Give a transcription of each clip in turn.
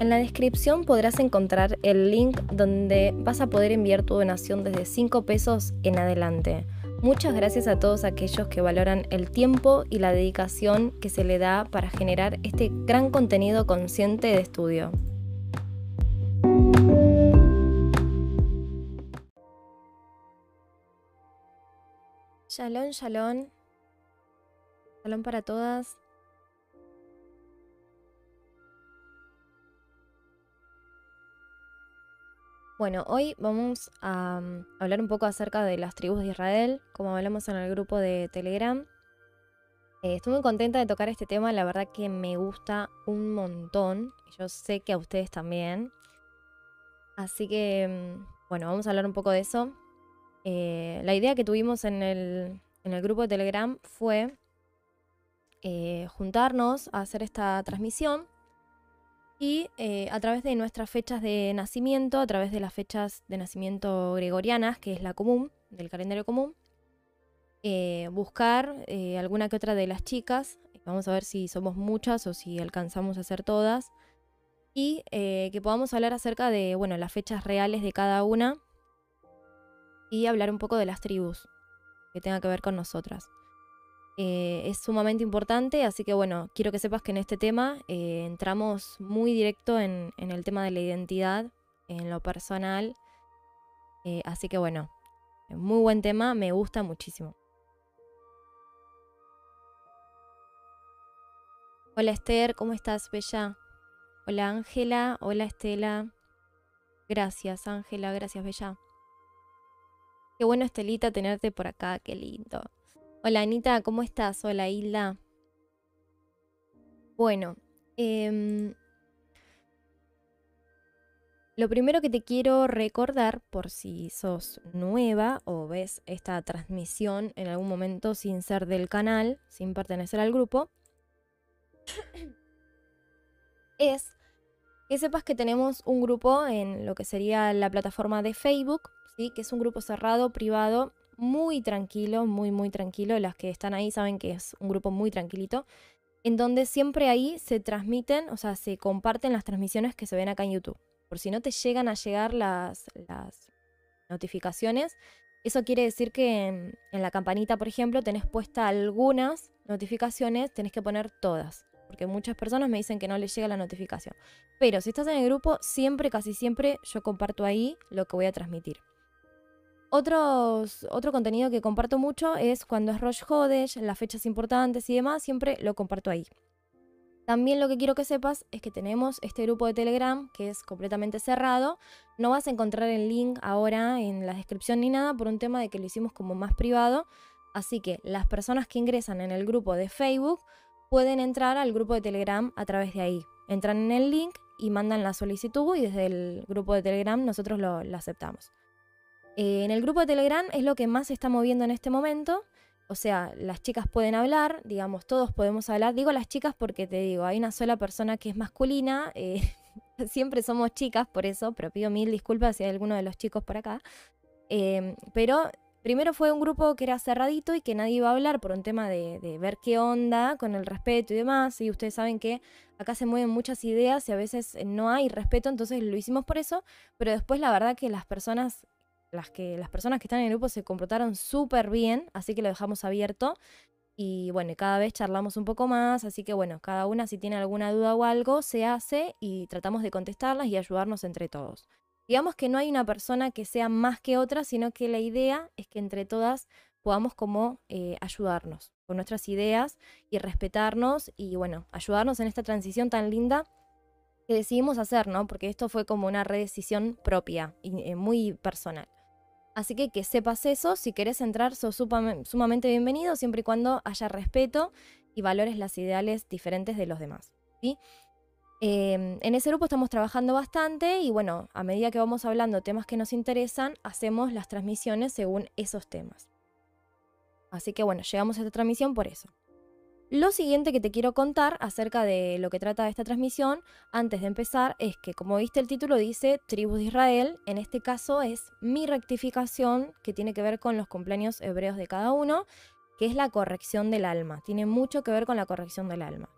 En la descripción podrás encontrar el link donde vas a poder enviar tu donación desde 5 pesos en adelante. Muchas gracias a todos aquellos que valoran el tiempo y la dedicación que se le da para generar este gran contenido consciente de estudio. Shalom, shalom. Shalom para todas. Bueno, hoy vamos a mm, hablar un poco acerca de las tribus de Israel, como hablamos en el grupo de Telegram. Eh, estoy muy contenta de tocar este tema, la verdad que me gusta un montón. Yo sé que a ustedes también. Así que, mm, bueno, vamos a hablar un poco de eso. Eh, la idea que tuvimos en el, en el grupo de Telegram fue eh, juntarnos a hacer esta transmisión y eh, a través de nuestras fechas de nacimiento, a través de las fechas de nacimiento gregorianas, que es la común, del calendario común, eh, buscar eh, alguna que otra de las chicas, vamos a ver si somos muchas o si alcanzamos a ser todas, y que podamos hablar acerca de bueno, las fechas reales de cada una y hablar un poco de las tribus que tenga que ver con nosotras. Eh, es sumamente importante, así que bueno, quiero que sepas que en este tema eh, entramos muy directo en, el tema de la identidad, en lo personal. Eh, así que bueno, muy buen tema, me gusta muchísimo. Hola Esther, ¿cómo estás, Bella? Hola Ángela, hola Estela. Gracias Ángela, gracias Bella. Qué bueno Estelita tenerte por acá, qué lindo. Hola Anita, ¿cómo estás? Hola Hilda. Bueno, em, lo primero que te quiero recordar, por si sos nueva o ves esta transmisión en algún momento sin ser del canal, sin pertenecer al grupo, es que sepas que tenemos un grupo en lo que sería la plataforma de Facebook, ¿sí? que es un grupo cerrado, privado, muy tranquilo, muy, muy tranquilo. Las que están ahí saben que es un grupo muy tranquilito. En donde siempre ahí se transmiten, o sea, se comparten las transmisiones que se ven acá en YouTube. Por si no te llegan a llegar las, las notificaciones, eso quiere decir que en, en la campanita, por ejemplo, tenés puesta algunas notificaciones, tenés que poner todas porque muchas personas me dicen que no les llega la notificación. Pero si estás en el grupo, siempre, casi siempre, yo comparto ahí lo que voy a transmitir. Otro contenido que comparto mucho es cuando es Rosh Hodesh, las fechas importantes y demás, siempre lo comparto ahí. También lo que quiero que sepas es que tenemos este grupo de Telegram que es completamente cerrado. No vas a encontrar el link ahora en la descripción ni nada por un tema de que lo hicimos como más privado. Así que las personas que ingresan en el grupo de Facebook pueden entrar al grupo de Telegram a través de ahí. Entran en el link y mandan la solicitud y desde el grupo de Telegram nosotros lo aceptamos. Eh, en el grupo de Telegram es lo que más se está moviendo en este momento. O sea, las chicas pueden hablar, digamos, todos podemos hablar. Digo las chicas porque te digo, hay una sola persona que es masculina. Eh, siempre somos chicas, por eso, pero pido mil disculpas si hay alguno de los chicos por acá. Em, pero primero fue un grupo que era cerradito y que nadie iba a hablar por un tema de, de, ver qué onda con el respeto y demás. Y ustedes saben que acá se mueven muchas ideas y a veces no hay respeto, entonces lo hicimos por eso. Pero después la verdad que las personas las, que, las personas que están en el grupo se comportaron súper bien, así que lo dejamos abierto. Y bueno, cada vez charlamos un poco más, así que bueno, cada una si tiene alguna duda o algo, se hace y tratamos de contestarlas y ayudarnos entre todos. Digamos que no hay una persona que sea más que otra, sino que la idea es que entre todas podamos como eh, ayudarnos con nuestras ideas y respetarnos y bueno, ayudarnos en esta transición tan linda que decidimos hacer, ¿no? Porque esto fue como una redecisión propia y eh, muy personal. Así que que sepas eso, si querés entrar, sos sumamente bienvenido, siempre y cuando haya respeto y valores las ideales diferentes de los demás. ¿sí? Em, en ese grupo estamos trabajando bastante y bueno, a medida que vamos hablando temas que nos interesan, hacemos las transmisiones según esos temas. Así que bueno, llegamos a esta transmisión por eso. Lo siguiente que te quiero contar acerca de lo que trata esta transmisión, antes de empezar, es que como viste el título dice Tribus de Israel, en este caso es mi rectificación que tiene que ver con los cumpleaños hebreos de cada uno, que es la corrección del alma, tiene mucho que ver con la corrección del alma.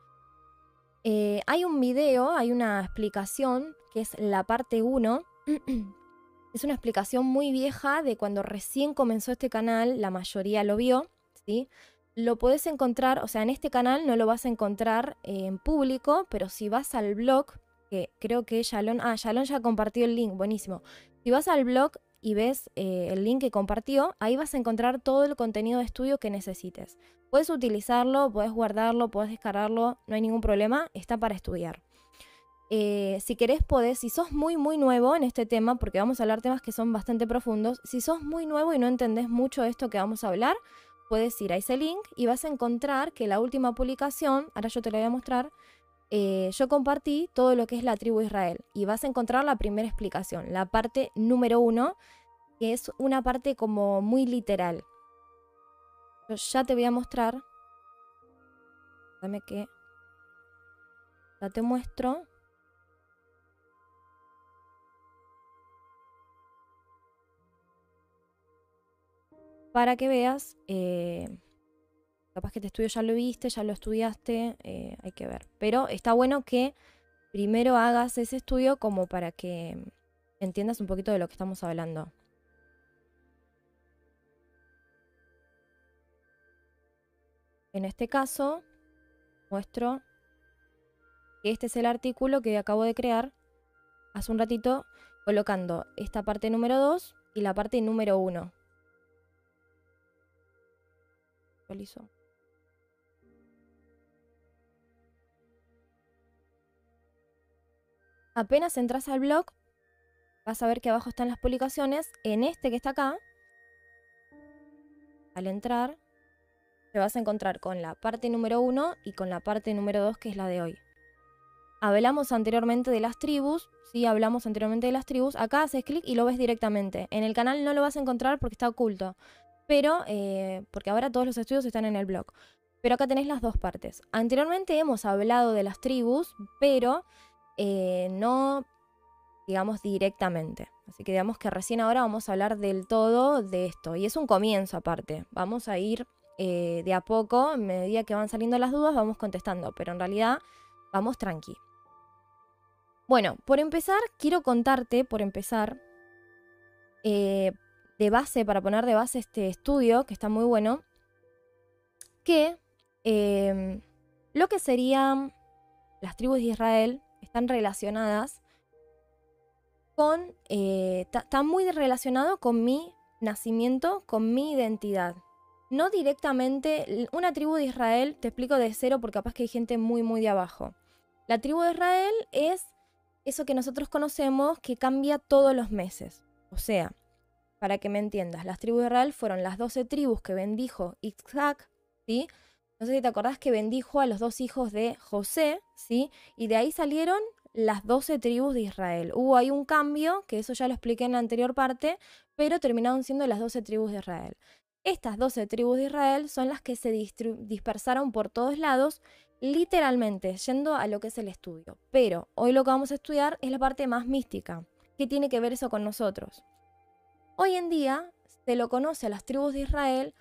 Eh, hay un video, hay una explicación que es la parte 1. es una explicación muy vieja de cuando recién comenzó este canal, la mayoría lo vio, ¿sí? Lo puedes encontrar, o sea, en este canal no lo vas a encontrar en público, pero si vas al blog, que creo que Shalon, ah, Shalon ya compartió el link, buenísimo. Si vas al blog y ves eh, el link que compartió, ahí vas a encontrar todo el contenido de estudio que necesites. Puedes utilizarlo, puedes guardarlo, puedes descargarlo, no hay ningún problema, está para estudiar. Eh, si querés, podés, si sos muy, muy nuevo en este tema, porque vamos a hablar temas que son bastante profundos, si sos muy nuevo y no entendés mucho esto que vamos a hablar, puedes ir a ese link y vas a encontrar que la última publicación, ahora yo te la voy a mostrar, eh, yo compartí todo lo que es la tribu Israel y vas a encontrar la primera explicación, la parte número uno, que es una parte como muy literal. Yo ya te voy a mostrar. Dame que... Ya te muestro. Para que veas... Eh, capaz que este estudio ya lo viste, ya lo estudiaste, eh, hay que ver. Pero está bueno que primero hagas ese estudio como para que entiendas un poquito de lo que estamos hablando. En este caso, muestro que este es el artículo que acabo de crear hace un ratito colocando esta parte número 2 y la parte número 1. Apenas entras al blog, vas a ver que abajo están las publicaciones. En este que está acá, al entrar, te vas a encontrar con la parte número 1 y con la parte número 2, que es la de hoy. Hablamos anteriormente de las tribus, sí, hablamos anteriormente de las tribus. Acá haces clic y lo ves directamente. En el canal no lo vas a encontrar porque está oculto, pero, eh, porque ahora todos los estudios están en el blog. Pero acá tenés las dos partes. Anteriormente hemos hablado de las tribus, pero eh, no, digamos, directamente. Así que digamos que recién ahora vamos a hablar del todo de esto. Y es un comienzo aparte. Vamos a ir eh, de a poco, a medida que van saliendo las dudas, vamos contestando, pero en realidad vamos tranqui. Bueno, por empezar, quiero contarte, por empezar, de base, para poner de base este estudio, que está muy bueno, que em, lo que serían las tribus de Israel están relacionadas con, eh, muy relacionado con mi nacimiento, con mi identidad no directamente, una tribu de Israel, te explico de cero porque capaz que hay gente muy, muy de abajo. La tribu de Israel es eso que nosotros conocemos que cambia todos los meses. O sea, para que me entiendas, las tribus de Israel fueron las 12 tribus que bendijo Isaac, ¿sí? No sé si te acordás que bendijo a los dos hijos de José, ¿sí? Y de ahí salieron las 12 tribus de Israel. Hubo ahí un cambio, que eso ya lo expliqué en la anterior parte, pero terminaron siendo las 12 tribus de Israel. Estas 12 tribus de Israel son las que se dispersaron por todos lados, literalmente, yendo a lo que es el estudio. Pero hoy lo que vamos a estudiar es la parte más mística. ¿Qué tiene que ver eso con nosotros? Hoy en día se lo conoce a las tribus de Israel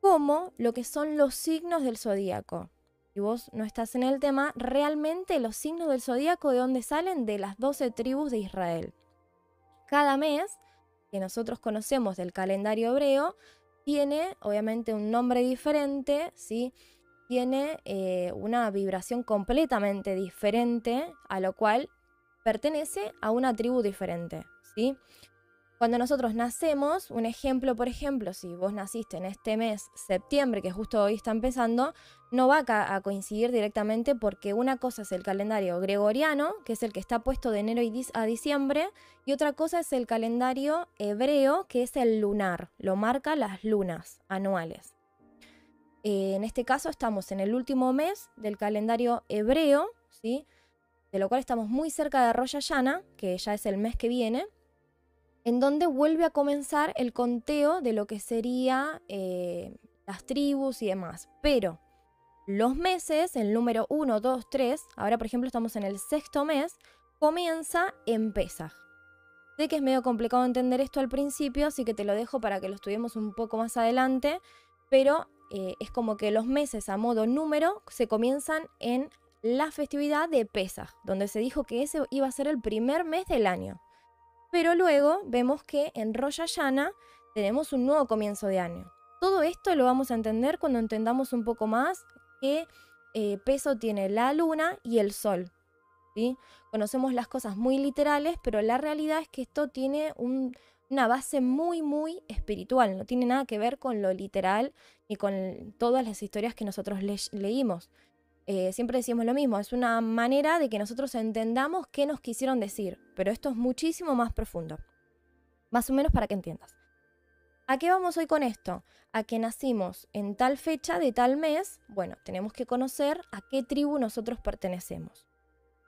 como lo que son los signos del zodíaco. Si vos no estás en el tema, realmente los signos del zodíaco de dónde salen de las 12 tribus de Israel. Cada mes que nosotros conocemos del calendario hebreo tiene obviamente un nombre diferente, ¿sí? Tiene eh, una vibración completamente diferente, a lo cual pertenece a una tribu diferente, ¿sí? Cuando nosotros nacemos, un ejemplo, por ejemplo, si vos naciste en este mes, septiembre, que justo hoy está empezando, no va a, coincidir directamente porque una cosa es el calendario gregoriano, que es el que está puesto de enero a diciembre, y otra cosa es el calendario hebreo, que es el lunar, lo marca las lunas anuales. Eh, en este caso estamos en el último mes del calendario hebreo, ¿sí? de lo cual estamos muy cerca de Rosh Hashanah, que ya es el mes que viene, en donde vuelve a comenzar el conteo de lo que sería eh, las tribus y demás. Pero los meses, el número 1, 2, 3, ahora por ejemplo estamos en el sexto mes, comienza en Pesaj. Sé que es medio complicado entender esto al principio, así que te lo dejo para que lo estudiemos un poco más adelante, pero eh, es como que los meses a modo número se comienzan en la festividad de Pesach, donde se dijo que ese iba a ser el primer mes del año. Pero luego vemos que en Rosh Hashanah tenemos un nuevo comienzo de año. Todo esto lo vamos a entender cuando entendamos un poco más qué eh, peso tiene la luna y el sol. ¿sí? Conocemos las cosas muy literales, pero la realidad es que esto tiene una base muy, muy espiritual. No tiene nada que ver con lo literal ni con todas las historias que nosotros leímos. Eh, siempre decimos lo mismo, es una manera de que nosotros entendamos qué nos quisieron decir, pero esto es muchísimo más profundo. Más o menos para que entiendas. ¿A qué vamos hoy con esto? A que nacimos en tal fecha de tal mes, bueno, tenemos que conocer a qué tribu nosotros pertenecemos.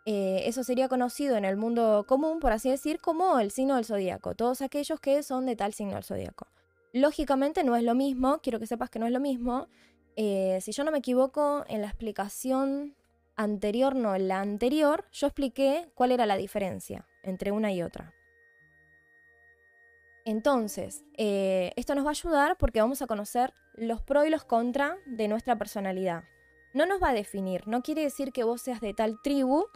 Eh, eso sería conocido en el mundo común, por así decir, como el signo del zodíaco, todos aquellos que son de tal signo del zodíaco. Lógicamente no es lo mismo, quiero que sepas que no es lo mismo. Eh, si yo no me equivoco, en la explicación anterior, no, en la anterior, yo expliqué cuál era la diferencia entre una y otra. Entonces, eh, esto nos va a ayudar porque vamos a conocer los pros y los contras de nuestra personalidad. No nos va a definir, no quiere decir que vos seas de tal tribu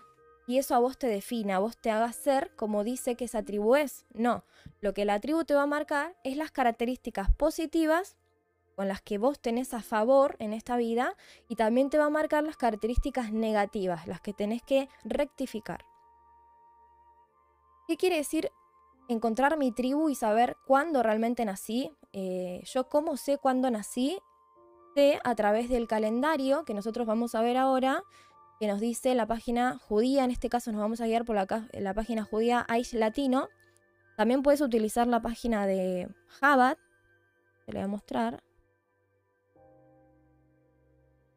y eso a vos te defina, a vos te haga ser como dice que esa tribu es. No, lo que la tribu te va a marcar es las características positivas con las que vos tenés a favor en esta vida y también te va a marcar las características negativas, las que tenés que rectificar. ¿Qué quiere decir encontrar mi tribu y saber cuándo realmente nací. Eh, yo cómo sé cuándo nací, sé a través del calendario que nosotros vamos a ver ahora, que nos dice la página judía, en este caso nos vamos a guiar por la, la página judía Aish Latino. También puedes utilizar la página de Jabat, te la voy a mostrar.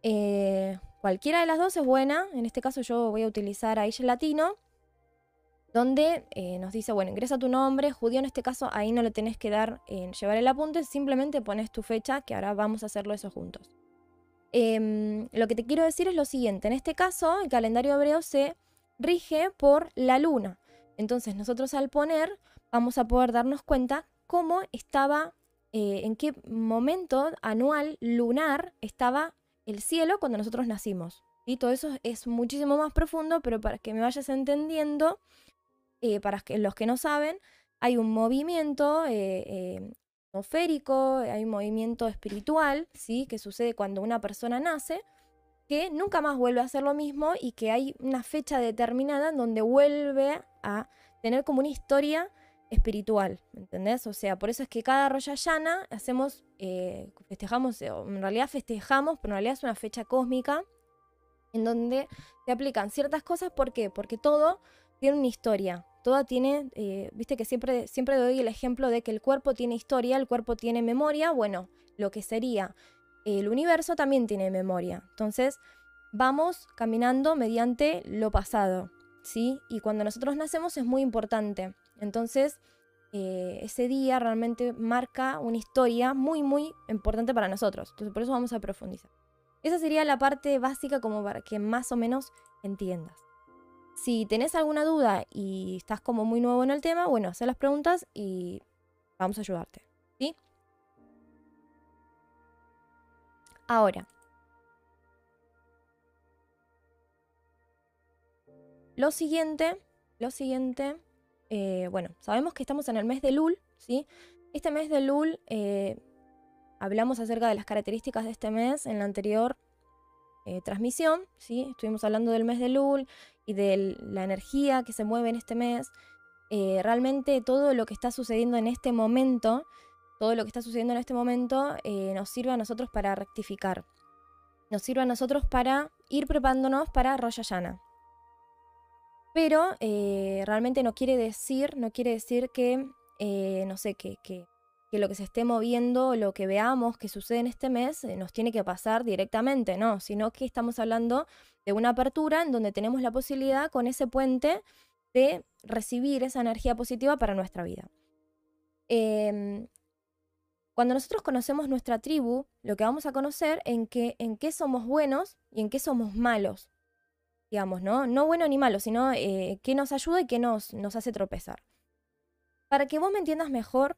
Eh, cualquiera de las dos es buena, en este caso yo voy a utilizar Aish Latino donde eh, nos dice, bueno, ingresa tu nombre, judío en este caso, ahí no le tenés que dar, en llevar el apunte, simplemente pones tu fecha, que ahora vamos a hacerlo eso juntos. Em, lo que te quiero decir es lo siguiente, en este caso el calendario hebreo se rige por la luna. Entonces nosotros al poner vamos a poder darnos cuenta cómo estaba, eh, en qué momento anual lunar estaba el cielo cuando nosotros nacimos. Y todo eso es muchísimo más profundo, pero para que me vayas entendiendo, eh, para los que no saben, hay un movimiento eh, eh hay un movimiento espiritual, ¿sí? Que sucede cuando una persona nace, que nunca más vuelve a hacer lo mismo y que hay una fecha determinada en donde vuelve a tener como una historia espiritual, ¿entendés? O sea, por eso es que cada Rosh llana hacemos, eh, festejamos, en realidad festejamos, pero en realidad es una fecha cósmica en donde se aplican ciertas cosas, ¿por qué? Porque todo tiene una historia, Toda tiene, eh, viste que siempre, siempre doy el ejemplo de que el cuerpo tiene historia, el cuerpo tiene memoria, bueno, lo que sería el universo también tiene memoria. Entonces, vamos caminando mediante lo pasado, ¿sí? Y cuando nosotros nacemos es muy importante. Entonces, eh, ese día realmente marca una historia muy, muy importante para nosotros. Entonces, por eso vamos a profundizar. Esa sería la parte básica como para que más o menos entiendas. Si tenés alguna duda y estás como muy nuevo en el tema, bueno, haz las preguntas y vamos a ayudarte. ¿Sí? Ahora. Lo siguiente, lo siguiente, eh, bueno, sabemos que estamos en el mes de Lul, ¿sí? Este mes de Lul, eh, hablamos acerca de las características de este mes en la anterior eh, transmisión, ¿sí? Estuvimos hablando del mes de Lul y de la energía que se mueve en este mes. Realmente todo lo que está sucediendo en este momento, todo lo que está sucediendo en este momento nos sirve a nosotros para rectificar. Nos sirve a nosotros para ir preparándonos para Rosh Hashanah. Pero realmente no quiere decir, no quiere decir que, no sé, que lo que se esté moviendo, lo que veamos que sucede en este mes, eh, nos tiene que pasar directamente, no, sino que estamos hablando de una apertura en donde tenemos la posibilidad con ese puente de recibir esa energía positiva para nuestra vida. Em, cuando nosotros conocemos nuestra tribu, lo que vamos a conocer en, que, en qué somos buenos y en qué somos malos, digamos, ¿no? No bueno ni malo, sino eh, qué nos ayuda y qué nos, nos hace tropezar. Para que vos me entiendas mejor,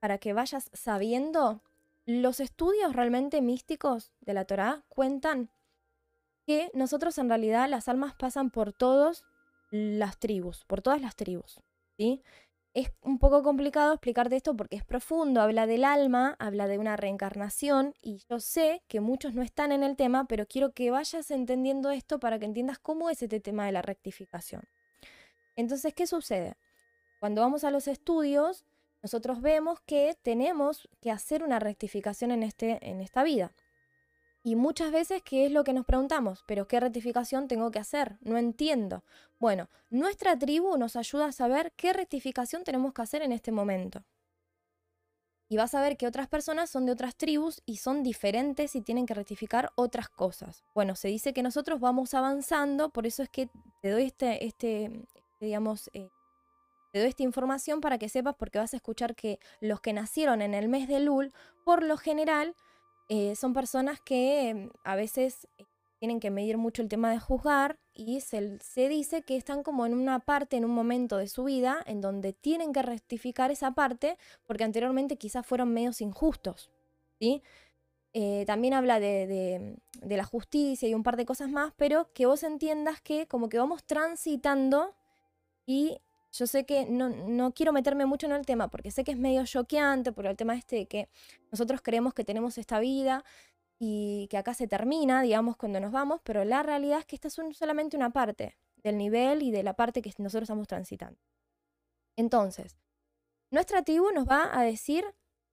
para que vayas sabiendo, los estudios realmente místicos de la Torá cuentan que nosotros en realidad las almas pasan por todas las tribus, por todas las tribus, ¿sí? Es un poco complicado explicarte esto porque es profundo, habla del alma, habla de una reencarnación y yo sé que muchos no están en el tema, pero quiero que vayas entendiendo esto para que entiendas cómo es este tema de la rectificación. Entonces, ¿qué sucede? Cuando vamos a los estudios, nosotros vemos que tenemos que hacer una rectificación en, este, en esta vida. Y muchas veces, ¿qué es lo que nos preguntamos? ¿Pero qué rectificación tengo que hacer? No entiendo. Bueno, nuestra tribu nos ayuda a saber qué rectificación tenemos que hacer en este momento. Y vas a ver que otras personas son de otras tribus y son diferentes y tienen que rectificar otras cosas. Bueno, se dice que nosotros vamos avanzando, por eso es que te doy este, este digamos, eh, te doy esta información para que sepas, porque vas a escuchar que los que nacieron en el mes de Lul, por lo general, eh, son personas que mm, a veces eh, tienen que medir mucho el tema de juzgar y se, se, dice que están como en una parte, en un momento de su vida, en donde tienen que rectificar esa parte porque anteriormente quizás fueron medios injustos. ¿sí? Eh, también habla de, de, de, la justicia y un par de cosas más, pero que vos entiendas que como que vamos transitando y yo sé que no, quiero meterme mucho en el tema porque sé que es medio choqueante por el tema este de que nosotros creemos que tenemos esta vida y que acá se termina, digamos, cuando nos vamos, pero la realidad es que esta es solamente una parte del nivel y de la parte que nosotros estamos transitando. Entonces, nuestra tribu nos va a decir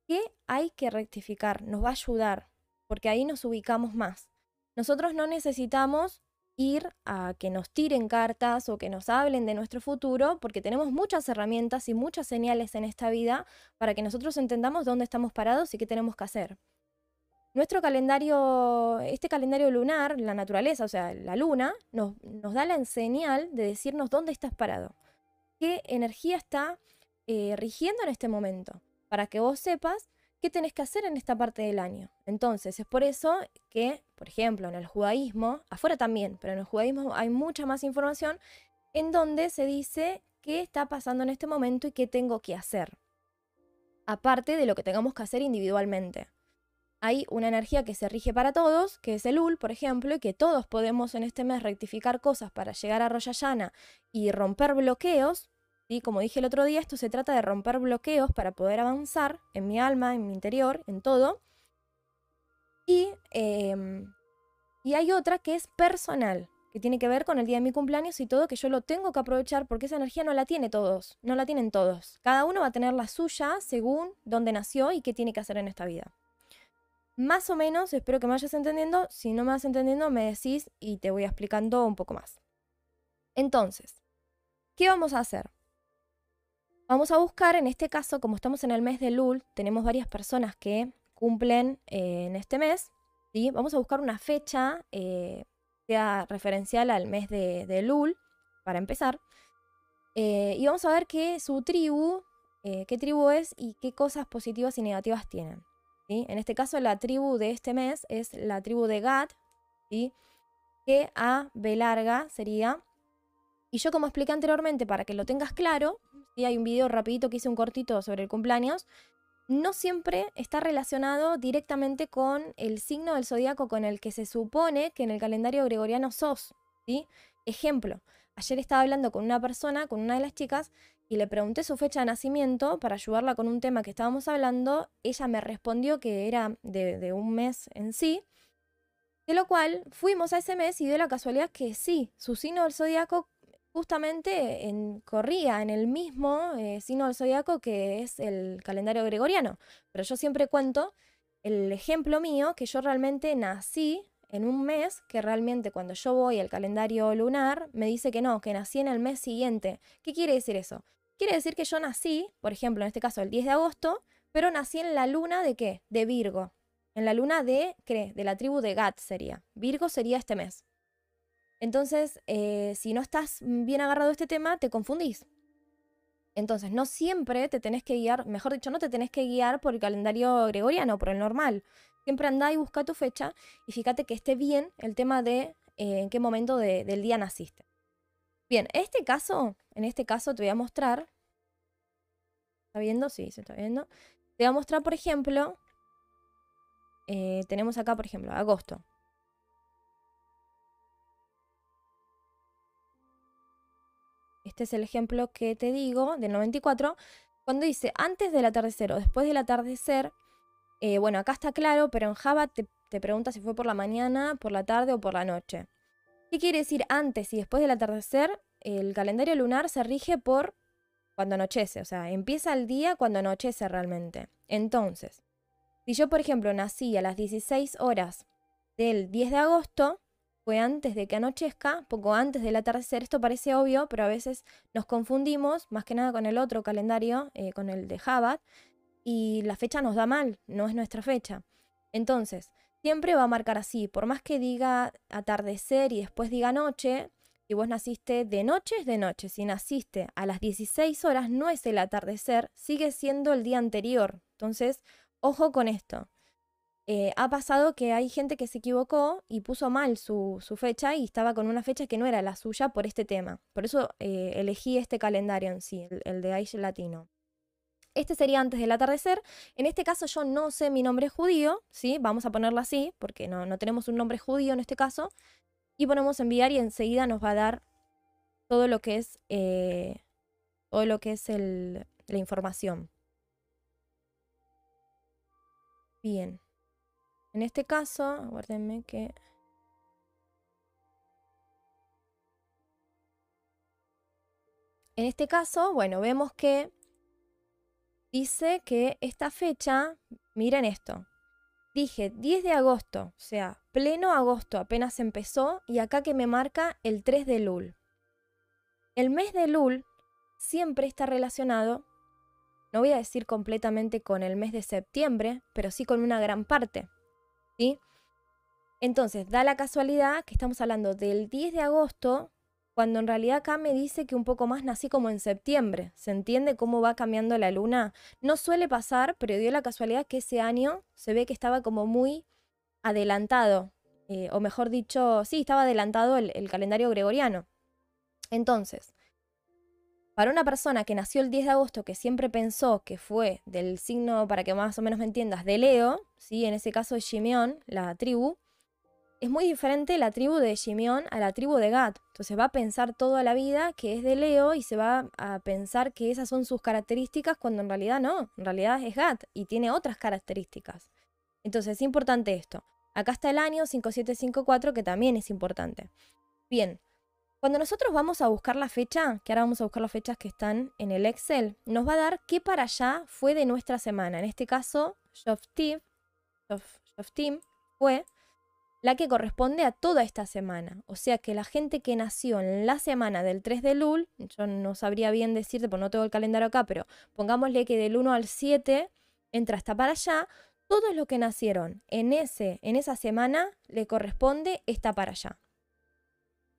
qué hay que rectificar, nos va a ayudar, porque ahí nos ubicamos más. Nosotros no necesitamos ir a que nos tiren cartas o que nos hablen de nuestro futuro, porque tenemos muchas herramientas y muchas señales en esta vida para que nosotros entendamos dónde estamos parados y qué tenemos que hacer. Nuestro calendario, este calendario lunar, la naturaleza, o sea, la luna, nos, nos da la señal de decirnos dónde estás parado, qué energía está eh, rigiendo en este momento, para que vos sepas qué tenés que hacer en esta parte del año. Entonces, es por eso que, por ejemplo, en el judaísmo, afuera también, pero en el judaísmo hay mucha más información en donde se dice qué está pasando en este momento y qué tengo que hacer. Aparte de lo que tengamos que hacer individualmente. Hay una energía que se rige para todos, que es el UL, por ejemplo, y que todos podemos en este mes rectificar cosas para llegar a Royayana y romper bloqueos, y Como dije el otro día, esto se trata de romper bloqueos para poder avanzar en mi alma, en mi interior, en todo. Y, em, y hay otra que es personal, que tiene que ver con el día de mi cumpleaños y todo, que yo lo tengo que aprovechar porque esa energía no la tiene todos, no la tienen todos. Cada uno va a tener la suya según dónde nació y qué tiene que hacer en esta vida. Más o menos, espero que me vayas entendiendo. Si no me vas entendiendo, me decís y te voy explicando un poco más. Entonces, ¿qué vamos a hacer? Vamos a buscar, en este caso, como estamos en el mes de Lul, tenemos varias personas que cumplen eh, en este mes, ¿sí? Vamos a buscar una fecha eh, sea referencial al mes de, Lul, para empezar. Eh, y vamos a ver qué su tribu, qué tribu es y qué cosas positivas y negativas tienen. ¿sí? En este caso, la tribu de este mes es la tribu de Gad, ¿sí? que A, B larga sería. Y yo como expliqué anteriormente, para que lo tengas claro, y hay un video rapidito que hice un cortito sobre el cumpleaños, no siempre está relacionado directamente con el signo del zodiaco con el que se supone que en el calendario gregoriano sos. ¿sí? Ejemplo, ayer estaba hablando con una persona, con una de las chicas, y le pregunté su fecha de nacimiento para ayudarla con un tema que estábamos hablando. Ella me respondió que era de, de un mes en sí. De lo cual fuimos a ese mes y dio la casualidad que sí, su signo del zodiaco justamente en, corría en el mismo eh, signo del zodiaco que es el calendario gregoriano. Pero yo siempre cuento el ejemplo mío que yo realmente nací en un mes que realmente cuando yo voy al calendario lunar me dice que no, que nací en el mes siguiente. ¿Qué quiere decir eso? Quiere decir que yo nací, por ejemplo, en este caso el 10 de agosto, pero nací en la luna de qué? De Virgo. En la luna de, ¿qué? De la tribu de Gat sería. Virgo sería este mes. Entonces, eh, si no estás bien agarrado a este tema, te confundís. Entonces, no siempre te tenés que guiar, mejor dicho, no te tenés que guiar por el calendario gregoriano, por el normal. Siempre anda y busca tu fecha y fíjate que esté bien el tema de eh, en qué momento del día naciste. Bien, este caso, en este caso te voy a mostrar. ¿Está viendo? Sí, se está viendo. Te voy a mostrar, por ejemplo, eh, tenemos acá, por ejemplo, agosto. Este es el ejemplo que te digo del 94, cuando dice antes del atardecer o después del atardecer, eh, bueno, acá está claro, pero en Java te, te pregunta si fue por la mañana, por la tarde o por la noche. ¿Qué quiere decir antes y después del atardecer? El calendario lunar se rige por cuando anochece, o sea, empieza el día cuando anochece realmente. Entonces, si yo, por ejemplo, nací a las 16 horas del 10 de agosto, fue antes de que anochezca, poco antes del atardecer. Esto parece obvio, pero a veces nos confundimos, más que nada con el otro calendario, eh, con el de Jabat, y la fecha nos da mal, no es nuestra fecha. Entonces, siempre va a marcar así, por más que diga atardecer y después diga noche, si vos naciste de noche es de noche, si naciste a las 16 horas no es el atardecer, sigue siendo el día anterior. Entonces, ojo con esto. Eh, ha pasado que hay gente que se equivocó y puso mal su, fecha y estaba con una fecha que no era la suya por este tema. Por eso eh, elegí este calendario en sí, el, de Aish Latino. Este sería antes del atardecer. En este caso yo no sé mi nombre judío, ¿sí? Vamos a ponerlo así, porque no, no tenemos un nombre judío en este caso. Y ponemos enviar y enseguida nos va a dar todo lo que es, eh, todo lo que es el, la información. Bien. En este caso, aguárdenme que... En este caso, bueno, vemos que dice que esta fecha, miren esto, dije 10 de agosto, o sea, pleno agosto apenas empezó y acá que me marca el 3 de Lul. El mes de Lul siempre está relacionado, no voy a decir completamente con el mes de septiembre, pero sí con una gran parte. ¿Sí? Entonces, da la casualidad que estamos hablando del 10 de agosto, cuando en realidad acá me dice que un poco más nací como en septiembre. ¿Se entiende cómo va cambiando la luna? No suele pasar, pero dio la casualidad que ese año se ve que estaba como muy adelantado, eh, o mejor dicho, sí, estaba adelantado el calendario gregoriano. Entonces, para una persona que nació el 10 de agosto, que siempre pensó que fue del signo, para que más o menos me entiendas, de Leo, ¿sí? en ese caso es Shimeón, la tribu, es muy diferente la tribu de Shimeón a la tribu de Gad. Entonces va a pensar toda la vida que es de Leo y se va a pensar que esas son sus características cuando en realidad no, en realidad es Gad y tiene otras características. Entonces es importante esto. Acá está el año 5754 que también es importante. Bien, cuando nosotros vamos a buscar la fecha, que ahora vamos a buscar las fechas que están en el Excel, nos va a dar qué para allá fue de nuestra semana. En este caso, Shoftim, fue la que corresponde a toda esta semana. O sea que la gente que nació en la semana del 3 de Lul, yo no sabría bien decirte, porque no tengo el calendario acá, pero pongámosle que del 1 al 7 entra hasta para allá, todos los que nacieron en, ese, en esa semana le corresponde esta para allá.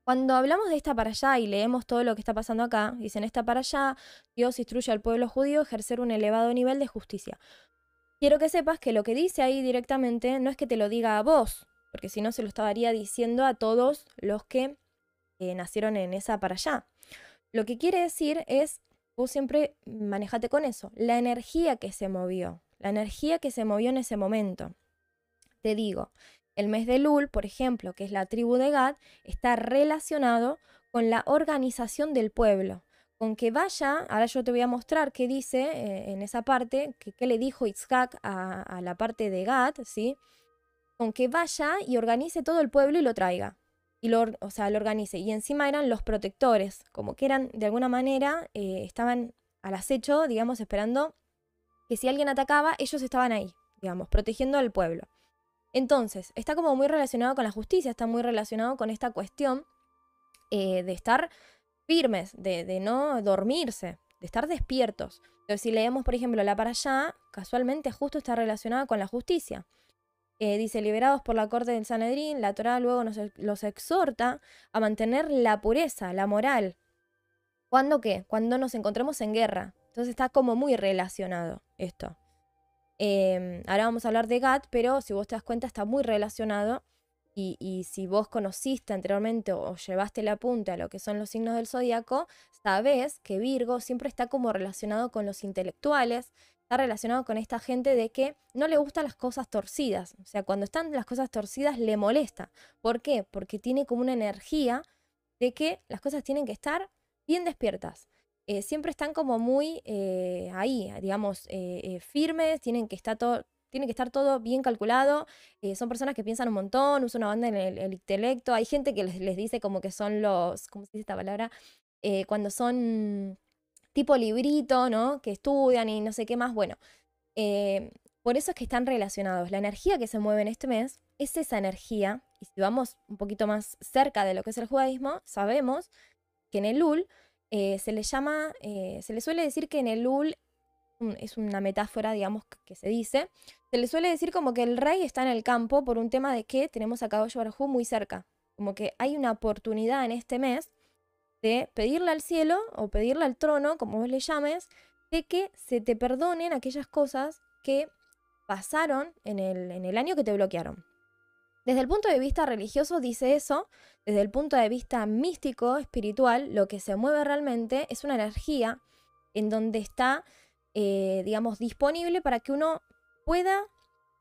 Cuando hablamos de esta para allá y leemos todo lo que está pasando acá, dicen esta para allá, Dios instruye al pueblo judío a ejercer un elevado nivel de justicia. Quiero que sepas que lo que dice ahí directamente no es que te lo diga a vos, porque si no se lo estaría diciendo a todos los que eh, nacieron en esa para allá. Lo que quiere decir es, vos siempre manejate con eso, la energía que se movió, la energía que se movió en ese momento. Te digo, el mes de Lul, por ejemplo, que es la tribu de Gad, está relacionado con la organización del pueblo. Con que vaya, ahora yo te voy a mostrar qué dice eh, en esa parte, qué le dijo Itzhak a, la parte de Gad, ¿sí? Con que vaya y organice todo el pueblo y lo traiga. Y lo, o sea, lo organice. Y encima eran los protectores, como que eran, de alguna manera, eh, estaban al acecho, digamos, esperando que si alguien atacaba, ellos estaban ahí, digamos, protegiendo al pueblo. Entonces, está como muy relacionado con la justicia, está muy relacionado con esta cuestión eh, de estar firmes, de, no dormirse, de estar despiertos. Entonces, si leemos, por ejemplo, la para allá, casualmente justo está relacionada con la justicia. Eh, dice, liberados por la corte del Sanedrín, la Torah luego nos, los exhorta a mantener la pureza, la moral. ¿Cuándo qué? Cuando nos encontremos en guerra. Entonces está como muy relacionado esto. Em, ahora vamos a hablar de GAT, pero si vos te das cuenta está muy relacionado. Y, si vos conociste anteriormente o, llevaste la punta a lo que son los signos del zodíaco, sabés que Virgo siempre está como relacionado con los intelectuales, está relacionado con esta gente de que no le gustan las cosas torcidas. O sea, cuando están las cosas torcidas le molesta. ¿Por qué? Porque tiene como una energía de que las cosas tienen que estar bien despiertas. Eh, siempre están como muy eh, ahí, digamos, eh, firmes, tienen que estar todo, tiene que estar todo bien calculado. son personas que piensan un montón, usan una banda en el, intelecto. Hay gente que les, dice como que son los, ¿cómo se dice esta palabra? cuando son tipo librito, ¿no? Que estudian y no sé qué más. Bueno, por eso es que están relacionados. La energía que se mueve en este mes es esa energía. Y si vamos un poquito más cerca de lo que es el judaísmo, sabemos que en el Ul eh, se le llama, eh, se le suele decir que en el Ul, es una metáfora, digamos, que se dice, se le suele decir como que el rey está en el campo por un tema de que tenemos a Kadosh Barjú muy cerca. Como que hay una oportunidad en este mes de pedirle al cielo o pedirle al trono, como vos le llames, de que se te perdonen aquellas cosas que pasaron en el, en el año que te bloquearon. Desde el punto de vista religioso dice eso, desde el punto de vista místico, espiritual, lo que se mueve realmente es una energía en donde está, eh, digamos, disponible para que uno pueda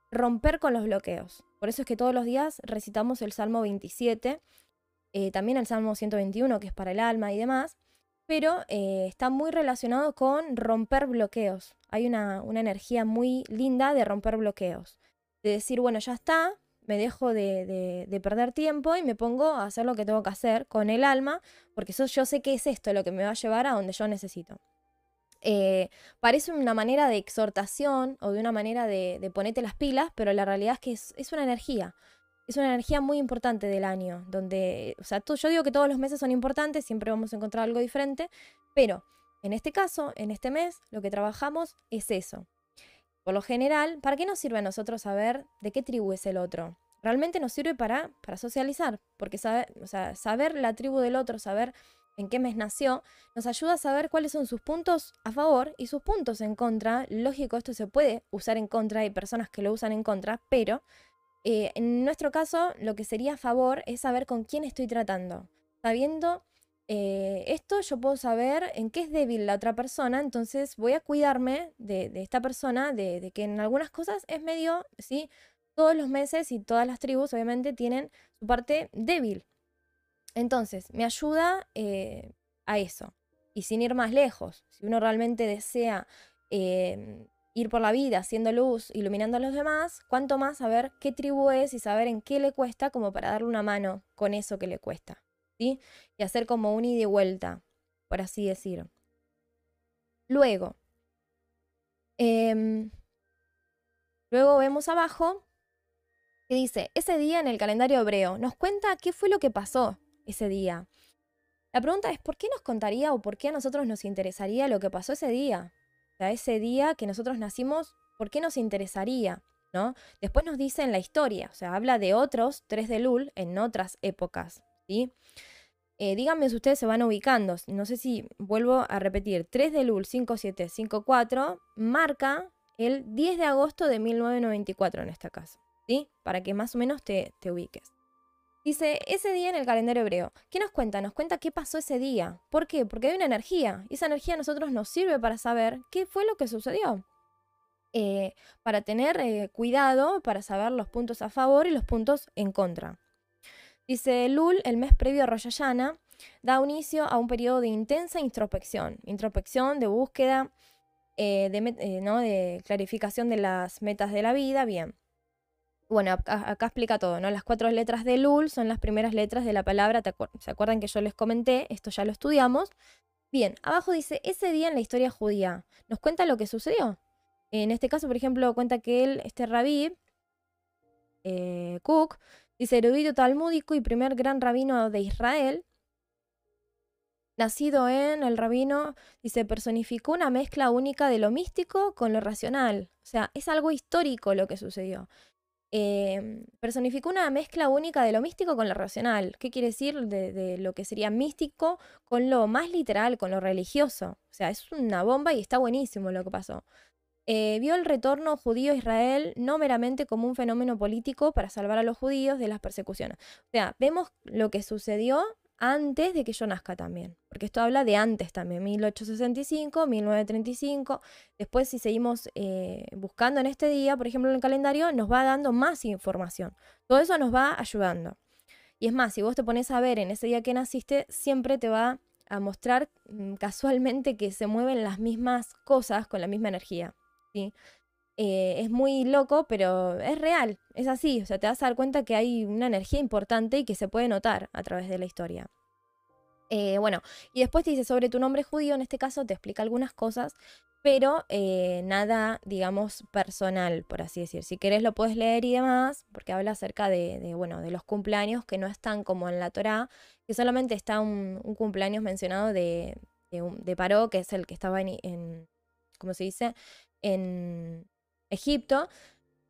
romper con los bloqueos. Por eso es que todos los días recitamos el Salmo 27, eh, también el Salmo 121, que es para el alma y demás, pero eh, está muy relacionado con romper bloqueos. Hay una, una energía muy linda de romper bloqueos. De decir, bueno, ya está, me dejo de, perder tiempo y me pongo a hacer lo que tengo que hacer con el alma, porque eso, yo sé que es esto lo que me va a llevar a donde yo necesito. Eh, parece una manera de exhortación o de una manera de, de ponerte las pilas, pero la realidad es que es, una energía. Es una energía muy importante del año, donde, o sea, yo digo que todos los meses son importantes, siempre vamos a encontrar algo diferente, pero en este caso, en este mes, lo que trabajamos es eso, por lo general, ¿para qué nos sirve a nosotros saber de qué tribu es el otro? Realmente nos sirve para, para socializar, porque saber, la tribu del otro, saber en qué mes nació, nos ayuda a saber cuáles son sus puntos a favor y sus puntos en contra. Lógico, esto se puede usar en contra, hay personas que lo usan en contra, pero eh, en nuestro caso lo que sería a favor es saber con quién estoy tratando, sabiendo eh, esto yo puedo saber en qué es débil la otra persona, entonces voy a cuidarme de, esta persona, de, que en algunas cosas es medio, ¿sí? Todos los meses y todas las tribus obviamente tienen su parte débil. Entonces, me ayuda eh, a eso. Y sin ir más lejos, si uno realmente desea em, ir por la vida haciendo luz, iluminando a los demás, cuánto más saber qué tribu es y saber en qué le cuesta como para darle una mano con eso que le cuesta. Y hacer como un ida y vuelta, por así decir. Luego, em, luego vemos abajo que dice, ese día en el calendario hebreo, nos cuenta qué fue lo que pasó ese día. La pregunta es, ¿por qué nos contaría o por qué a nosotros nos interesaría lo que pasó ese día? O sea, ese día que nosotros nacimos, ¿por qué nos interesaría? ¿No? Después nos dice en la historia, o sea, habla de otros tres de Lul en otras épocas, ¿sí? Eh, díganme si ustedes se van ubicando. No sé si vuelvo a repetir. 3 de Lul 5754 marca el 10 de agosto de 1994 en este caso. ¿Sí? Para que más o menos te, te ubiques. Dice, ese día en el calendario hebreo. ¿Qué nos cuenta? Nos cuenta qué pasó ese día. ¿Por qué? Porque hay una energía. Y esa energía a nosotros nos sirve para saber qué fue lo que sucedió. Eh, para tener eh, cuidado, para saber los puntos a favor y los puntos en contra. Dice Lul, el mes previo a Rosh Hashanah, da inicio a un periodo de intensa introspección, introspección, de búsqueda, eh, de, eh, ¿no? de clarificación de las metas de la vida. Bien. Bueno, acá, explica todo, ¿no? Las cuatro letras de Lul son las primeras letras de la palabra. ¿Se acuerdan que yo les comenté? Esto ya lo estudiamos. Bien, abajo dice, ese día en la historia judía. Nos cuenta lo que sucedió. En este caso, por ejemplo, cuenta que él, este rabí, eh, Cook, Dice, erudito talmúdico y primer gran rabino de Israel, nacido en el rabino, dice, personificó una mezcla única de lo místico con lo racional. O sea, es algo histórico lo que sucedió. Em, personificó una mezcla única de lo místico con lo racional. ¿Qué quiere decir de, de, lo que sería místico con lo más literal, con lo religioso? O sea, es una bomba y está buenísimo lo que pasó. Eh, vio el retorno judío a Israel no meramente como un fenómeno político para salvar a los judíos de las persecuciones. O sea, vemos lo que sucedió antes de que yo nazca también, porque esto habla de antes también, 1865, 1935. Después, si seguimos eh, buscando en este día, por ejemplo, en el calendario, nos va dando más información. Todo eso nos va ayudando. Y es más, si vos te pones a ver en ese día que naciste, siempre te va a mostrar mm, casualmente que se mueven las mismas cosas con la misma energía. ¿Sí? Eh, es muy loco, pero es real, es así. O sea, te vas a dar cuenta que hay una energía importante y que se puede notar a través de la historia. Eh, bueno, y después te dice sobre tu nombre judío, en este caso te explica algunas cosas, pero eh, nada, digamos, personal, por así decir. Si querés lo puedes leer y demás, porque habla acerca de, bueno, de los cumpleaños que no están como en la Torá, que solamente está un, cumpleaños mencionado de, de, Paró, que es el que estaba en, en ¿cómo se dice? En Egipto.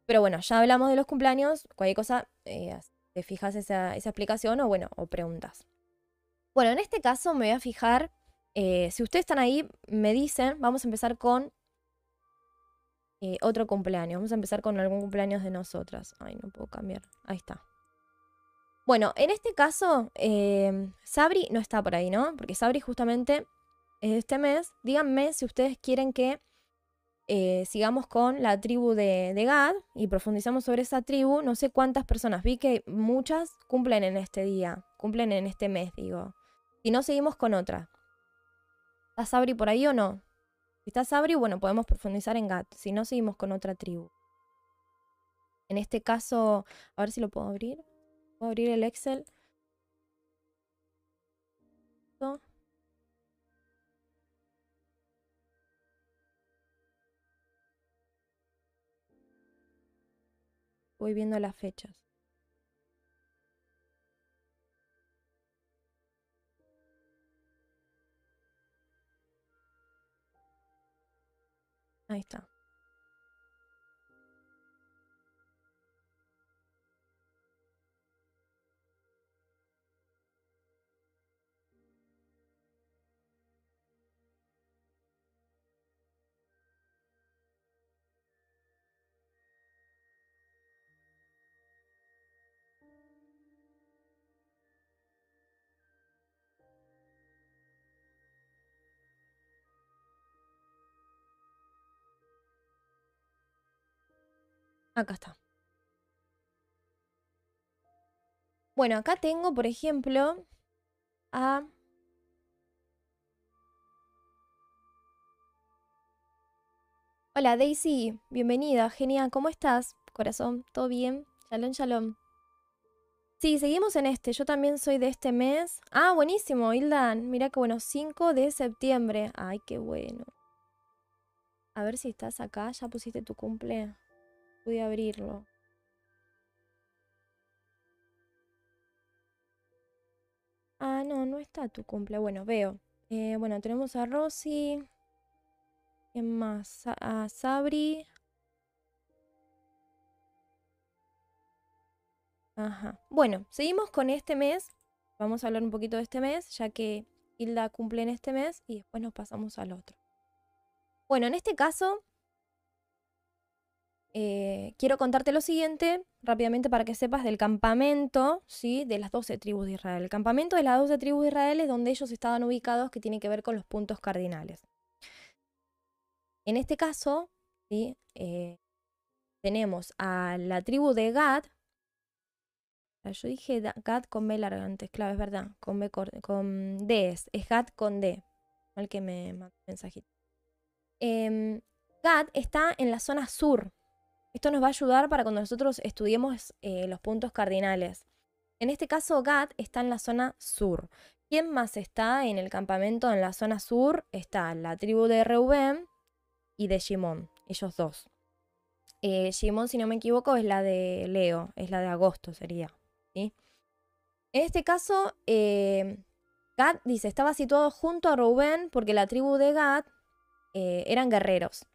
Pero bueno, ya hablamos de los cumpleaños, cualquier cosa, eh, te fijas esa, esa explicación o bueno, o preguntas. Bueno, en este caso me voy a fijar eh, si ustedes están ahí, me dicen, vamos a empezar con eh, otro cumpleaños. Vamos a empezar con algún cumpleaños de nosotras. Ay, no puedo cambiar. Ahí está. Bueno, en este caso, Sabri no está por ahí, ¿no? Porque Sabri justamente este mes, díganme si ustedes quieren que sigamos con la tribu de, Gad y profundizamos sobre esa tribu. No sé cuántas personas, vi que muchas cumplen en este día, cumplen en este mes, digo. Si no, seguimos con otra. ¿Está Sabri por ahí o no? Si está Sabri, bueno, podemos profundizar en Gat. Si no, seguimos con otra tribu. En este caso, a ver si lo puedo abrir. ¿Puedo abrir el Excel? Voy viendo las fechas. Ahí está. Acá está. Bueno, acá tengo, por ejemplo, a... Hola Daisy, bienvenida, genial, ¿cómo estás? Corazón, ¿todo bien? Shalom, shalom. Sí, seguimos en este, yo también soy de este mes. Ah, buenísimo, Hildan, mira que bueno, 5 de septiembre. Ay, qué bueno. A ver si estás acá, ya pusiste tu cumple pude abrirlo. Ah, no, no está tu cumple. Bueno, veo. Eh, bueno, tenemos a Rosy. ¿Quién más? A Sabri. Ajá. Bueno, seguimos con este mes. Vamos a hablar un poquito de este mes, ya que Hilda cumple en este mes y después nos pasamos al otro. Bueno, en este caso eh, quiero contarte lo siguiente rápidamente para que sepas del campamento ¿sí? de las 12 tribus de Israel. El campamento de las 12 tribus de Israel es donde ellos estaban ubicados que tiene que ver con los puntos cardinales. En este caso, ¿sí? Eh, tenemos a la tribu de Gad. Ah, yo dije Gad con B larga antes, claro, es verdad, con, B D es, Gad con D. Mal que me mandó mensajito. Em, Gad está en la zona sur esto nos va a ayudar para cuando nosotros estudiemos eh, los puntos cardinales. En este caso, Gad está en la zona sur. ¿Quién más está en el campamento en la zona sur? Está la tribu de Reubén y de Shimón, ellos dos. Eh, Shimón, si no me equivoco, es la de Leo, es la de agosto, sería. En este caso, eh, Gad dice, estaba situado junto a Reubén porque la tribu de Gad eran guerreros.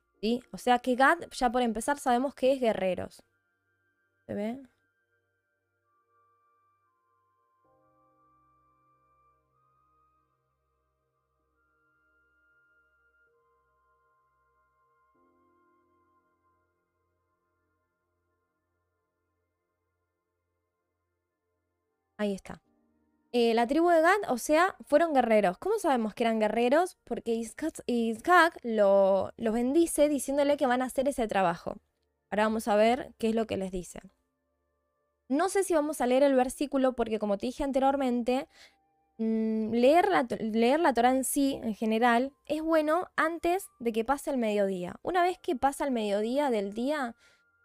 O sea que Gad, ya por empezar, sabemos que es guerreros. ¿Se ve? Ahí está. Eh, la tribu de Gad, o sea, fueron guerreros. ¿Cómo sabemos que eran guerreros? Porque Isaac lo, los bendice diciéndole que van a hacer ese trabajo. Ahora vamos a ver qué es lo que les dice. No sé si vamos a leer el versículo porque como te dije anteriormente, mm, leer, la, leer la Torah en sí, en general, es bueno antes de que pase el mediodía. Una vez que pasa el mediodía del día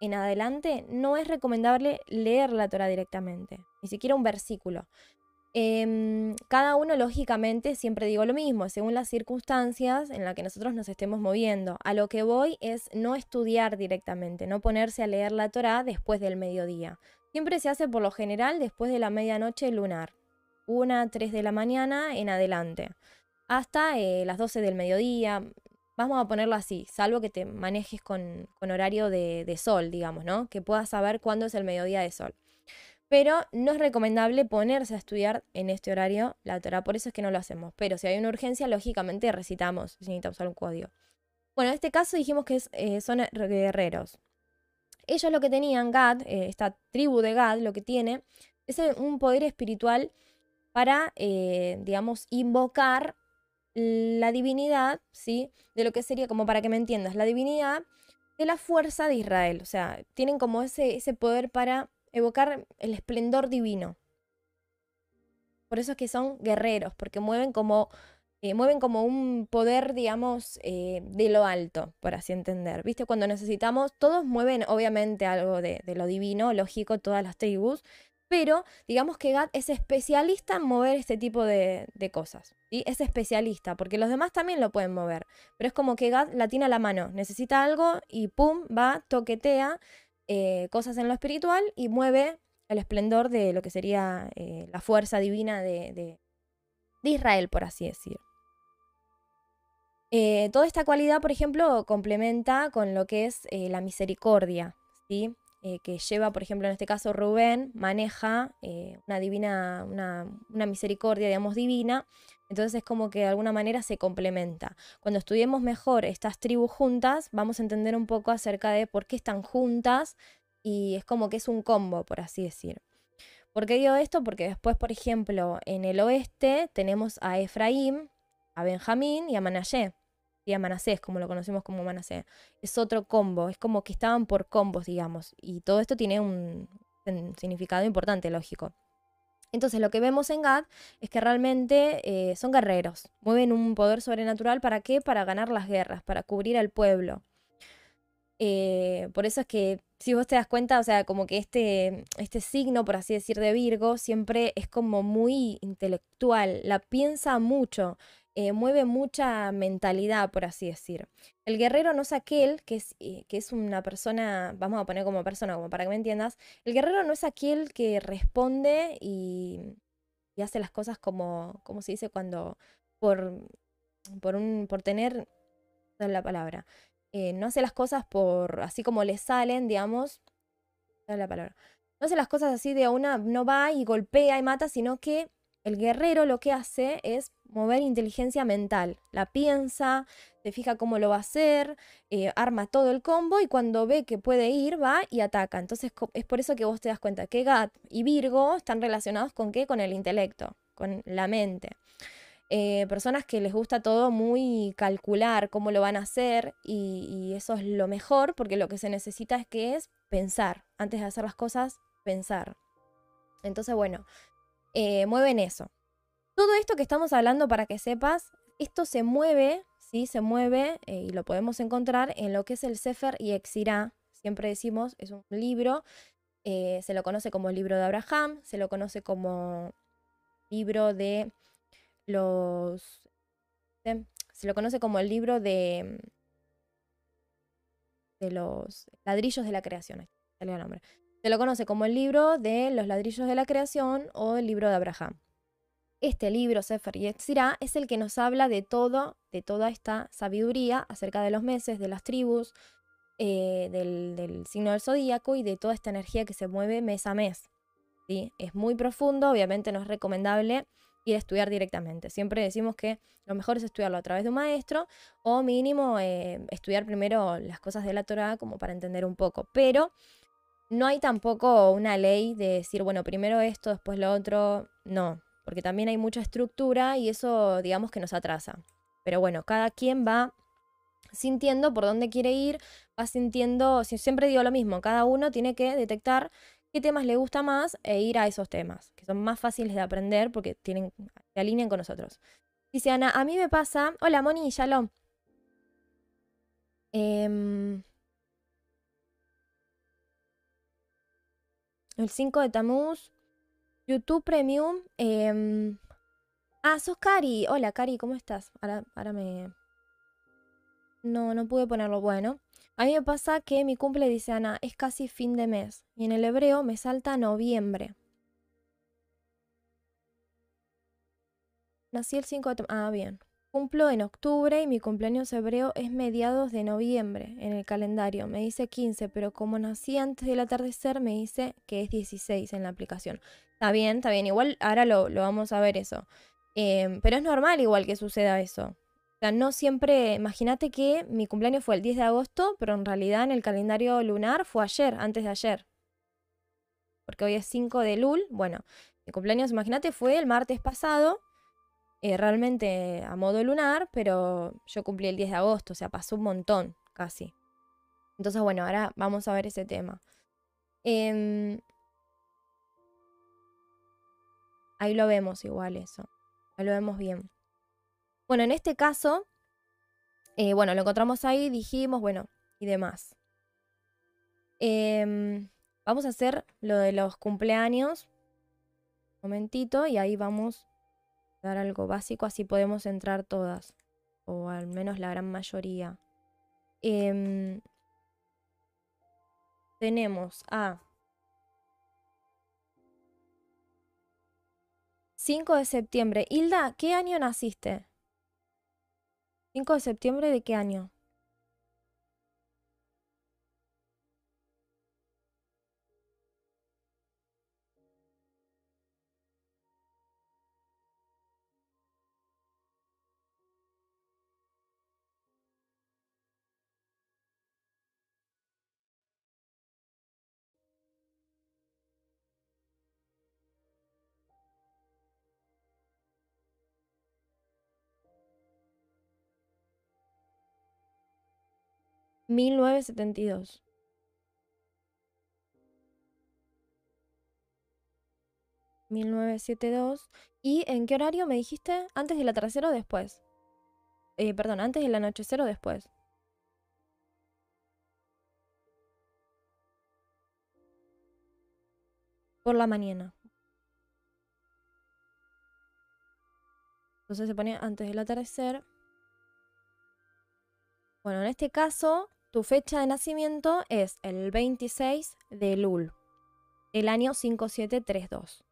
en adelante, no es recomendable leer la Torah directamente, ni siquiera un versículo. Em, cada uno, lógicamente, siempre digo lo mismo, según las circunstancias en las que nosotros nos estemos moviendo. A lo que voy es no estudiar directamente, no ponerse a leer la Torah después del mediodía. Siempre se hace por lo general después de la medianoche lunar, una, tres de la mañana en adelante, hasta eh, las 12 del mediodía. Vamos a ponerlo así, salvo que te manejes con, horario de, de sol, digamos, ¿no? Que puedas saber cuándo es el mediodía de sol pero no es recomendable ponerse a estudiar en este horario la Torah, por eso es que no lo hacemos. Pero si hay una urgencia, lógicamente recitamos si necesitamos un código. Bueno, en este caso dijimos que eh, son guerreros. Ellos lo que tenían, Gad, eh, esta tribu de Gad, lo que tiene es un poder espiritual para, eh, digamos, invocar la divinidad, ¿sí? De lo que sería, como para que me entiendas, la divinidad de la fuerza de Israel. O sea, tienen como ese, ese poder para evocar el esplendor divino. Por eso es que son guerreros, porque mueven como, eh, mueven como un poder, digamos, eh, de lo alto, por así entender. ¿Viste? Cuando necesitamos, todos mueven obviamente algo de, lo divino, lógico, todas las tribus, pero digamos que Gad es especialista en mover este tipo de, cosas. ¿sí? Es especialista, porque los demás también lo pueden mover, pero es como que Gad la tiene a la mano, necesita algo y pum, va, toquetea eh, cosas en lo espiritual y mueve el esplendor de lo que sería eh, la fuerza divina de, de, Israel, por así decir. Eh, toda esta cualidad, por ejemplo, complementa con lo que es la misericordia, ¿sí? que lleva, por ejemplo, en este caso Rubén, maneja una divina, una, una, misericordia, digamos, divina. Entonces es como que de alguna manera se complementa. Cuando estudiemos mejor estas tribus juntas, vamos a entender un poco acerca de por qué están juntas y es como que es un combo, por así decir. ¿Por qué digo esto? Porque después, por ejemplo, en el oeste tenemos a Efraín, a Benjamín y a Manasé. Y a Manasés, como lo conocemos como Manasé. Es otro combo, es como que estaban por combos, digamos. Y todo esto tiene un significado importante, lógico. Entonces lo que vemos en Gad es que realmente eh, son guerreros, mueven un poder sobrenatural para qué? Para ganar las guerras, para cubrir al pueblo. Eh, por eso es que si vos te das cuenta, o sea, como que este, este signo, por así decir, de Virgo, siempre es como muy intelectual, la piensa mucho, eh, mueve mucha mentalidad, por así decir. El guerrero no es aquel que es, eh, que es una persona, vamos a poner como persona, como para que me entiendas, el guerrero no es aquel que responde y, hace las cosas como, como se dice cuando, por, por, un, por tener, la palabra, eh, no hace las cosas por, así como le salen, digamos, la palabra, no hace las cosas así de una, no va y golpea y mata, sino que el guerrero lo que hace es mover inteligencia mental. La piensa, se fija cómo lo va a hacer, eh, arma todo el combo y cuando ve que puede ir, va y ataca. Entonces es por eso que vos te das cuenta que Gat y Virgo están relacionados con qué? Con el intelecto, con la mente. Eh, personas que les gusta todo muy calcular cómo lo van a hacer y, y, eso es lo mejor porque lo que se necesita es que es pensar, antes de hacer las cosas, pensar. Entonces, bueno, eh, mueven eso. Todo esto que estamos hablando, para que sepas, esto se mueve, ¿sí? Se mueve eh, y lo podemos encontrar en lo que es el Sefer y Exirá. Siempre decimos, es un libro, eh, se lo conoce como el libro de Abraham, se lo conoce como libro de los... Se lo conoce como el libro de, de los ladrillos de la creación. Salió el nombre. Se lo conoce como el libro de los ladrillos de la creación o el libro de Abraham. Este libro, Sefer Yetzirah, es el que nos habla de todo, de toda esta sabiduría acerca de los meses, de las tribus, eh, del, signo del zodíaco y de toda esta energía que se mueve mes a mes. ¿sí? Es muy profundo, obviamente no es recomendable ir a estudiar directamente. Siempre decimos que lo mejor es estudiarlo a través de un maestro o mínimo eh, estudiar primero las cosas de la Torah como para entender un poco. Pero no hay tampoco una ley de decir, bueno, primero esto, después lo otro. No, porque también hay mucha estructura y eso, digamos, que nos atrasa. Pero bueno, cada quien va sintiendo por dónde quiere ir, va sintiendo, siempre digo lo mismo, cada uno tiene que detectar qué temas le gusta más e ir a esos temas, que son más fáciles de aprender porque tienen, se alinean con nosotros. Dice Ana, a mí me pasa. Hola, Moni, shalom. Em, el 5 de Tamuz. YouTube Premium. Em, ah, sos Cari. Hola, Cari, ¿cómo estás? Ahora, ahora me. No, no pude ponerlo bueno. A mí me pasa que mi cumple, dice Ana, es casi fin de mes. Y en el hebreo me salta noviembre. Nací el 5 de... Ah, bien. Cumplo en octubre y mi cumpleaños hebreo es mediados de noviembre en el calendario. Me dice 15, pero como nací antes del atardecer, me dice que es 16 en la aplicación. Está bien, está bien. Igual ahora lo, vamos a ver eso. Em, pero es normal igual que suceda eso sea, no siempre, imagínate que mi cumpleaños fue el 10 de agosto, pero en realidad en el calendario lunar fue ayer, antes de ayer. Porque hoy es 5 de Lul. Bueno, mi cumpleaños, imagínate, fue el martes pasado, eh, realmente a modo lunar, pero yo cumplí el 10 de agosto, o sea, pasó un montón, casi. Entonces, bueno, ahora vamos a ver ese tema. Em, ahí lo vemos igual eso. Ahí lo vemos bien. Bueno, en este caso, eh, bueno, lo encontramos ahí, dijimos, bueno, y demás. Em, vamos a hacer lo de los cumpleaños. Un momentito, y ahí vamos dar algo básico, así podemos entrar todas, o al menos la gran mayoría. Em, tenemos a 5 de septiembre. Hilda, ¿qué año naciste? 5 de septiembre de qué año? 1972. ¿1972? ¿Y en qué horario me dijiste? ¿Antes del atardecer o después? Eh, perdón, ¿antes del anochecer o después? Por la mañana. Entonces se pone antes del atardecer. Bueno, en este caso tu fecha de nacimiento es el 26 de Lul, el año 5732.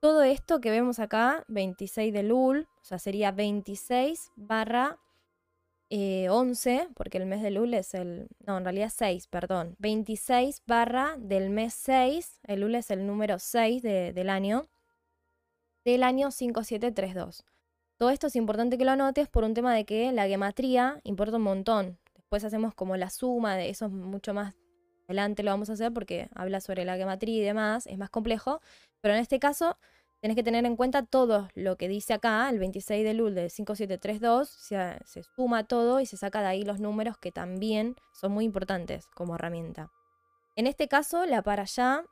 Todo esto que vemos acá, 26 de Lul, o sea, sería 26 barra 11, eh, porque el mes de Lul es el... No, en realidad 6, perdón. 26 barra del mes 6, el Lul es el número 6 del año, del año 5732. Todo esto es importante que lo anotes por un tema de que la gematría importa un montón. Después hacemos como la suma, de eso es mucho más adelante lo vamos a hacer porque habla sobre la gematría y demás, es más complejo, pero en este caso tenés que tener en cuenta todo lo que dice acá, el 26 de Lul de 5732, se, se suma todo y se saca de ahí los números que también son muy importantes como herramienta. En este caso, la para allá...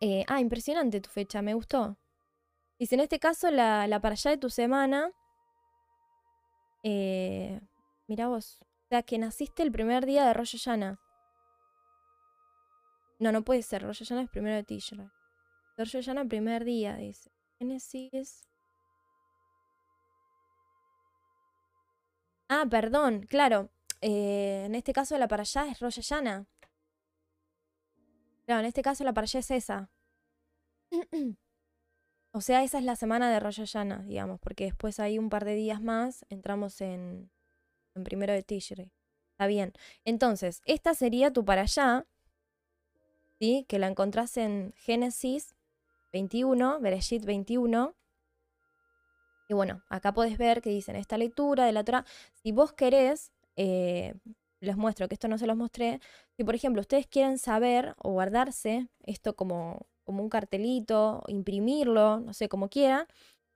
Eh, ah, impresionante tu fecha, me gustó. Dice, en este caso, la, la para allá de tu semana... Eh, mira vos, que naciste el primer día de Rosh Hashanah. No, no puede ser. Rosh Hashanah es primero de Tishrei. Rosh Hashanah primer día, dice. Génesis. Ah, perdón, claro. Eh, en este caso la para allá es Rosh Hashanah. Claro, en este caso la para allá es esa. o sea, esa es la semana de Rosh Hashanah, digamos, porque después hay un par de días más, entramos en, en primero de Tishrei. Está bien. Entonces, esta sería tu para allá, ¿sí? Que la encontrás en Génesis 21, Bereshit 21. Y bueno, acá podés ver que dicen esta lectura de la Torah. Si vos querés, eh, les muestro que esto no se los mostré. Si por ejemplo ustedes quieren saber o guardarse esto como, como un cartelito, imprimirlo, no sé, como quieran,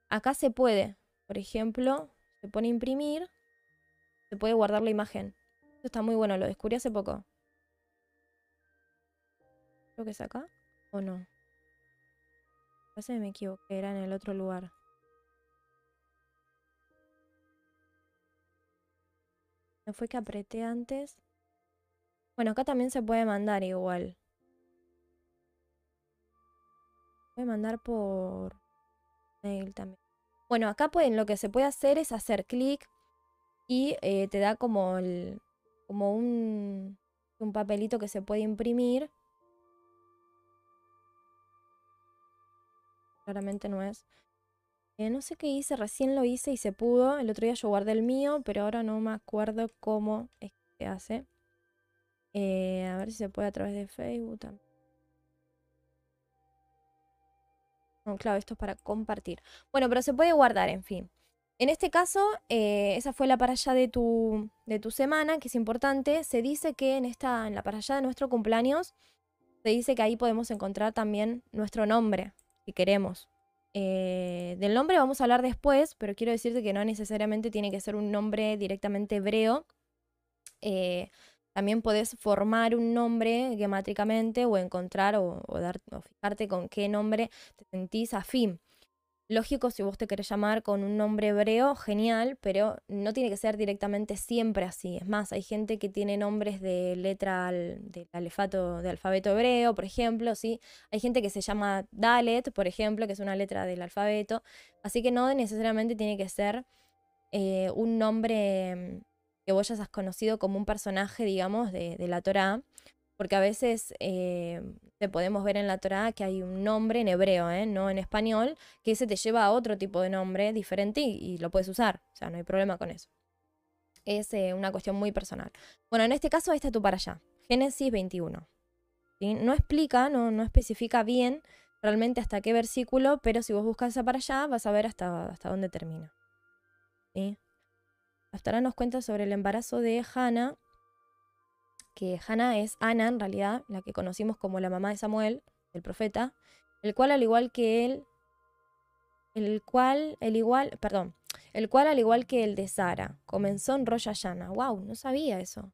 acá se puede. Por ejemplo, se pone imprimir se puede guardar la imagen. Esto está muy bueno, lo descubrí hace poco. Creo que es acá. ¿O no? Parece que me equivoqué, era en el otro lugar. ¿No fue que apreté antes? Bueno, acá también se puede mandar igual. Puede mandar por mail también. Bueno, acá pueden, lo que se puede hacer es hacer clic y eh, te da como, el, como un, un papelito que se puede imprimir. Claramente no es. Eh, no sé qué hice, recién lo hice y se pudo. El otro día yo guardé el mío, pero ahora no me acuerdo cómo es que hace. Eh, a ver si se puede a través de Facebook también. No, claro, esto es para compartir. Bueno, pero se puede guardar, en fin. En este caso, eh, esa fue la para allá de tu, de tu semana, que es importante. Se dice que en, esta, en la para allá de nuestro cumpleaños, se dice que ahí podemos encontrar también nuestro nombre, si queremos. Eh, del nombre vamos a hablar después, pero quiero decirte que no necesariamente tiene que ser un nombre directamente hebreo. Eh, también podés formar un nombre gemátricamente o encontrar o, dar, o fijarte con qué nombre te sentís afín. Lógico, si vos te querés llamar con un nombre hebreo, genial, pero no tiene que ser directamente siempre así. Es más, hay gente que tiene nombres de letra del alefato, de alfabeto hebreo, por ejemplo, ¿sí? Hay gente que se llama Dalet, por ejemplo, que es una letra del alfabeto. Así que no necesariamente tiene que ser eh, un nombre que vos ya has conocido como un personaje, digamos, de, la Torá, porque a veces eh, te podemos ver en la Torá que hay un nombre en hebreo, ¿eh? no en español, que ese te lleva a otro tipo de nombre diferente y, lo puedes usar, o sea, no hay problema con eso. Es eh, una cuestión muy personal. Bueno, en este caso, ahí está tú para allá, Génesis 21. No explica, no, no especifica bien realmente hasta qué versículo, pero si vos buscas esa para allá, vas a ver hasta, hasta dónde termina. ¿Sí? hasta ahora nos cuenta sobre el embarazo de Hannah, que Hannah es Ana en realidad, la que conocimos como la mamá de Samuel, el profeta, el cual al igual que él, el cual, el igual, perdón, el cual al igual que el de Sara, comenzó en Rosh. Wow, no sabía eso.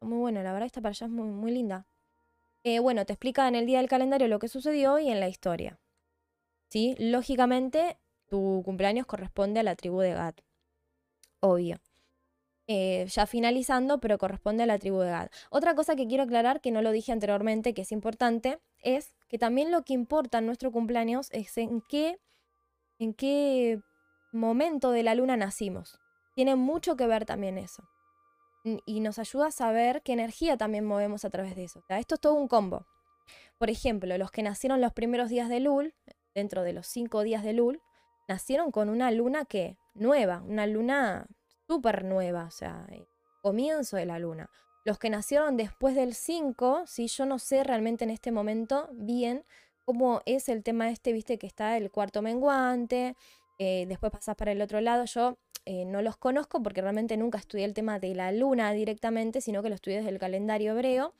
Muy bueno, la verdad esta para allá es muy, muy linda. Eh, bueno, te explica en el día del calendario lo que sucedió y en la historia. ¿Sí? Lógicamente, tu cumpleaños corresponde a la tribu de Gad obvio. Eh, ya finalizando, pero corresponde a la tribu de Gad. Otra cosa que quiero aclarar, que no lo dije anteriormente, que es importante, es que también lo que importa en nuestro cumpleaños es en qué, en qué momento de la luna nacimos. Tiene mucho que ver también eso. Y nos ayuda a saber qué energía también movemos a través de eso. esto es todo un combo. Por ejemplo, los que nacieron los primeros días de Lul, dentro de los cinco días de Lul, nacieron con una luna que nueva, una luna súper nueva, o sea, eh, comienzo de la luna. Los que nacieron después del 5, ¿sí? yo no sé realmente en este momento bien cómo es el tema este, viste que está el cuarto menguante, eh, después pasás para el otro lado, yo eh, no los conozco porque realmente nunca estudié el tema de la luna directamente, sino que lo estudié desde el calendario hebreo.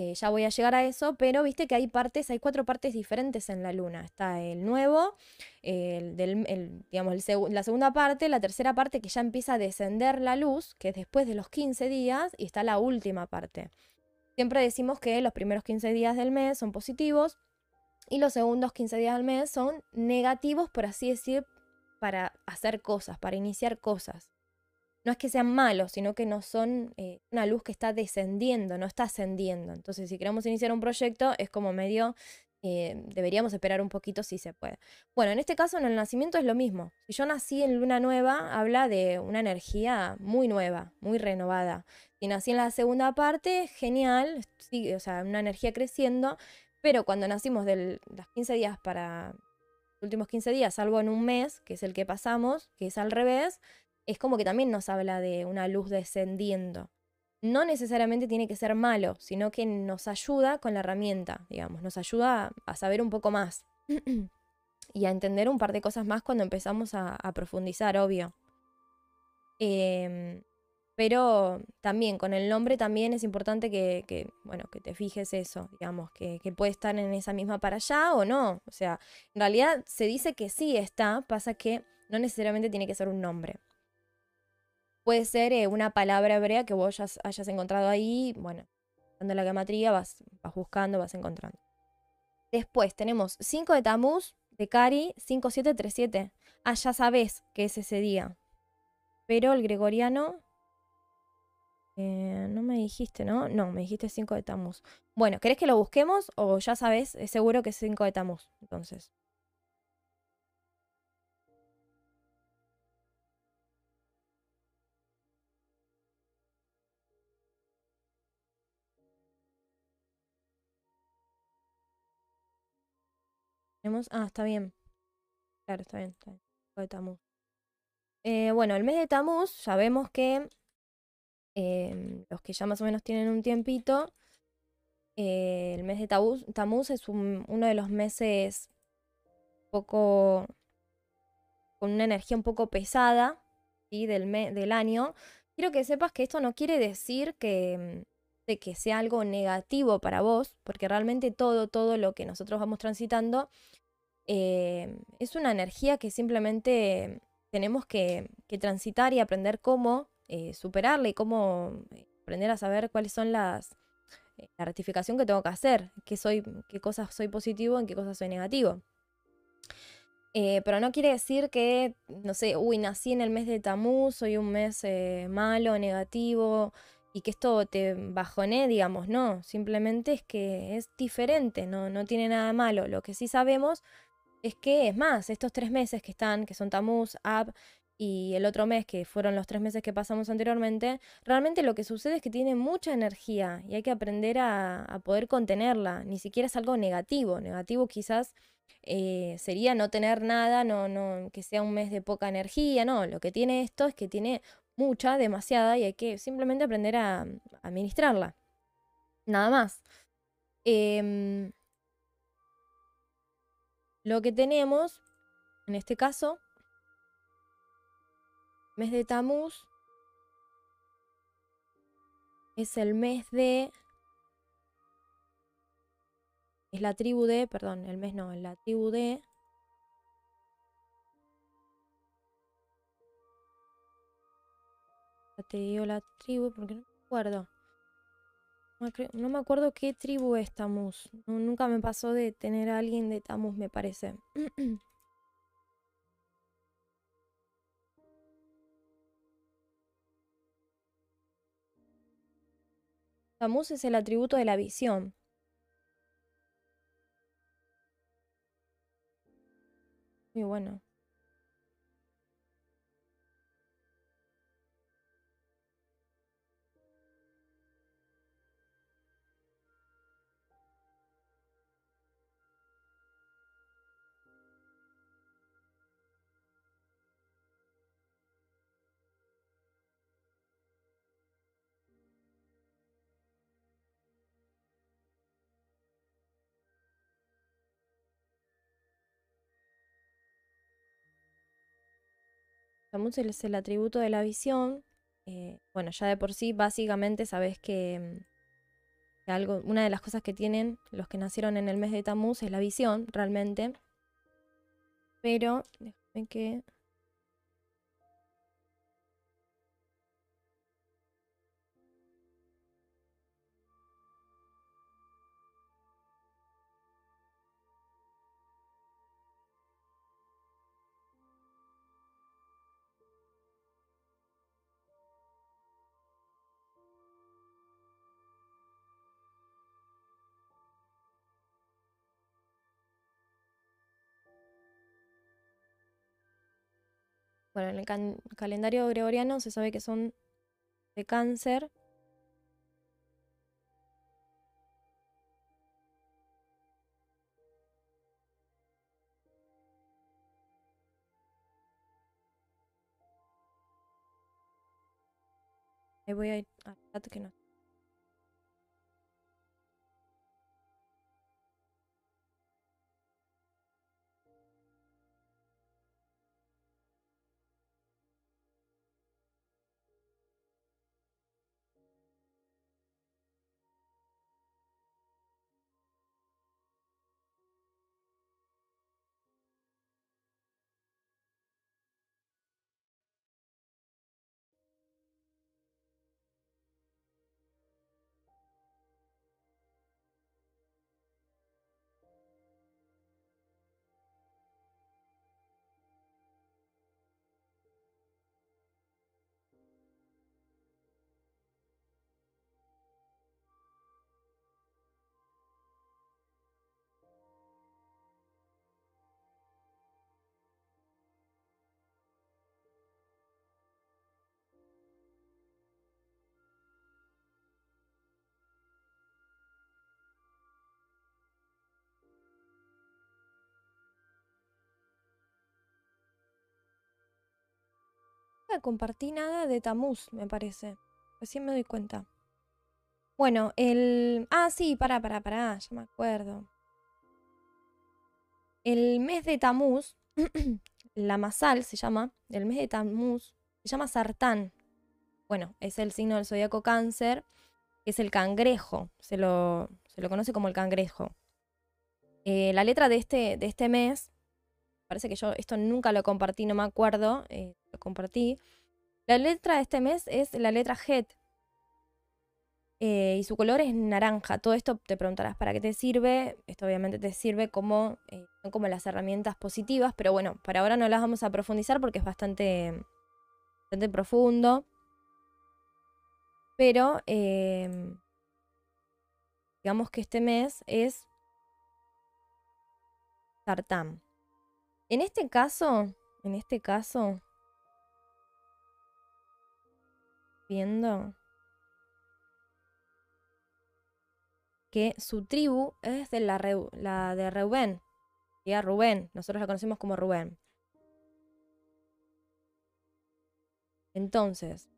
Eh, ya voy a llegar a eso, pero viste que hay partes, hay cuatro partes diferentes en la luna. Está el nuevo, el del, digamos, la segunda parte, la tercera parte que ya empieza a descender la luz, que es después de los 15 días, y está la última parte. Siempre decimos que los primeros 15 días del mes son positivos y los segundos 15 días del mes son negativos, por así decir, para hacer cosas, para iniciar cosas no es que sean malos, sino que no son eh, una luz que está descendiendo, no está ascendiendo. Entonces, si queremos iniciar un proyecto, es como medio, eh, deberíamos esperar un poquito si se puede. Bueno, en este caso, en el nacimiento es lo mismo. Si yo nací en luna nueva, habla de una energía muy nueva, muy renovada. Si nací en la segunda parte, genial, sí, o sea, una energía creciendo, pero cuando nacimos de los 15 días para los últimos 15 días, salvo en un mes, que es el que pasamos, que es al revés, es como que también nos habla de una luz descendiendo. No necesariamente tiene que ser malo, sino que nos ayuda con la herramienta, digamos, nos ayuda a saber un poco más y a entender un par de cosas más cuando empezamos a, profundizar, obvio. Em, pero también con el nombre también es importante que, bueno, que te fijes eso, digamos, que, que, puede estar en esa misma para allá o no. O sea, en realidad se dice que sí está, pasa que no necesariamente tiene que ser un nombre. Puede ser eh, una palabra hebrea que vos hayas, encontrado ahí. Bueno, dando la gematría vas, vas buscando, vas encontrando. Después tenemos 5 de Tamuz, de Cari, 5737. Ah, ya sabes que es ese día. Pero el gregoriano... eh, no me dijiste, ¿no? No, me dijiste 5 de Tamuz. Bueno, ¿querés que lo busquemos o ya sabes? Es seguro que es 5 de Tamuz. Entonces. Ah, está bien. Claro, está bien, está bien. 5 de Tamuz. Eh, bueno, el mes de Tamuz, sabemos que em, los que ya más o menos tienen un tiempito, eh, el mes de Tamuz, Tamuz es un- uno de los meses poco con una energía un poco pesada ¿sí? del, me- del año. Quiero que sepas que esto no quiere decir que, mm, de que sea algo negativo para vos, porque realmente todo, todo lo que nosotros vamos transitando eh, es una energía que simplemente tenemos que, transitar y aprender cómo eh, superarla y cómo eh, aprender a saber cuáles son las eh, la rectificación que tengo que hacer, qué soy, qué cosas soy positivo, en qué cosas soy negativo. Eh, pero no quiere decir que, no sé, uy, nací en el mes de Tamuz, soy un mes malo, negativo, y que esto te bajoné, digamos, no. Simplemente es que es diferente, no, no tiene nada malo. Lo que sí sabemos es que, es más, estos tres meses que están, que son Tamuz, Ab y el otro mes, que fueron los tres meses que pasamos anteriormente, realmente lo que sucede es que tiene mucha energía y hay que aprender a, poder contenerla. Ni siquiera es algo negativo. Negativo quizás eh, sería no tener nada, no, que sea un mes de poca energía, no. Lo que tiene esto es que tiene mucha, demasiada, y hay que simplemente aprender a, a administrarla. Nada más. Em, lo que tenemos, en este caso, mes de Tamuz, es el mes de... Es la tribu de, perdón, el mes no, es la tribu de... Ya te digo la tribu porque no me acuerdo. No me No acuerdo qué tribu es Tamuz. Nu- Nunca me pasó de tener a alguien de Tamuz, me parece. Tamuz es el atributo de la visión. Muy bueno. Tamuz es el atributo de la visión. Eh, bueno, ya de por sí, básicamente sabes que, mm, que algo, una de las cosas que tienen los que nacieron en el mes de Tamuz es la visión, realmente. Pero, déjame que. Bueno, en el can- calendario gregoriano se sabe que son de cáncer. Ahí voy a ir al que no. Compartí nada de Tamuz, me parece. Recién me doy cuenta. Bueno, el... Ah, sí, pará, pará, pará, ya me acuerdo. El mes de Tamuz, la masal se llama, el mes de Tamuz, se llama Sartán. Bueno, es el signo del zodiaco cáncer, que es el cangrejo, se lo, se lo conoce como el cangrejo. Eh, la letra de este, de este mes, parece que yo esto nunca lo compartí, no me acuerdo, eh, lo compartí. La letra de este mes es la letra Het. Eh, y su color es naranja. Todo esto te preguntarás para qué te sirve. Esto obviamente te sirve como, son como las herramientas positivas, pero bueno, para ahora no las vamos a profundizar porque es bastante, bastante profundo. Pero digamos que este mes es Sartán. En este caso, en este caso, viendo que su tribu es de la, la de Reuben, a Rubén, nosotros la conocemos como Rubén. Entonces,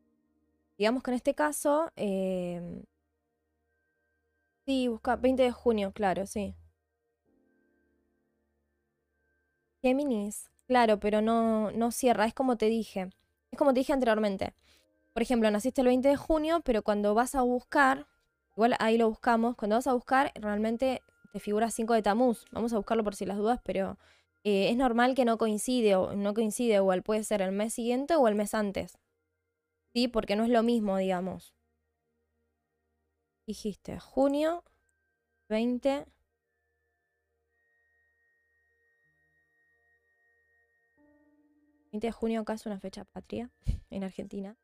digamos que en este caso, eh, sí, busca 20 de junio, claro, sí. Géminis, claro, pero no, no cierra, es como te dije. Es como te dije anteriormente. Por ejemplo, naciste el 20 de junio, pero cuando vas a buscar, igual ahí lo buscamos, cuando vas a buscar, realmente te figura 5 de Tamuz. Vamos a buscarlo por si las dudas, pero eh, es normal que no coincide o no coincide, igual puede ser el mes siguiente o el mes antes. ¿Sí? Porque no es lo mismo, digamos. Dijiste junio 20 20 de junio acá es una fecha patria en Argentina.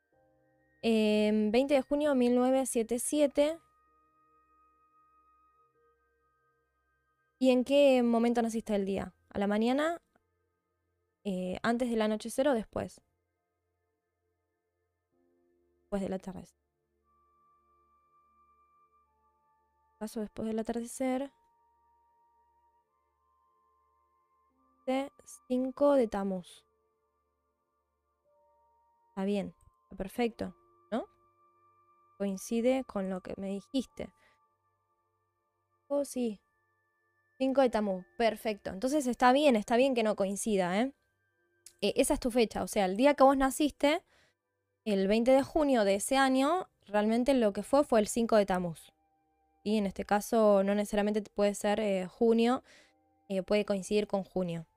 20 em, de junio de 1977. ¿Y en qué momento naciste el día? ¿A la mañana? Eh, ¿Antes del anochecer o después? Después del atardecer. Paso después del atardecer. 5 de Tamuz. Está bien, perfecto, ¿no? Coincide con lo que me dijiste. Oh, sí. 5 de Tamuz, perfecto. Entonces está bien, está bien que no coincida, ¿eh? ¿eh? Esa es tu fecha, o sea, el día que vos naciste, el 20 de junio de ese año, realmente lo que fue fue el 5 de Tamuz. Y en este caso no necesariamente puede ser eh, junio, eh, puede coincidir con junio.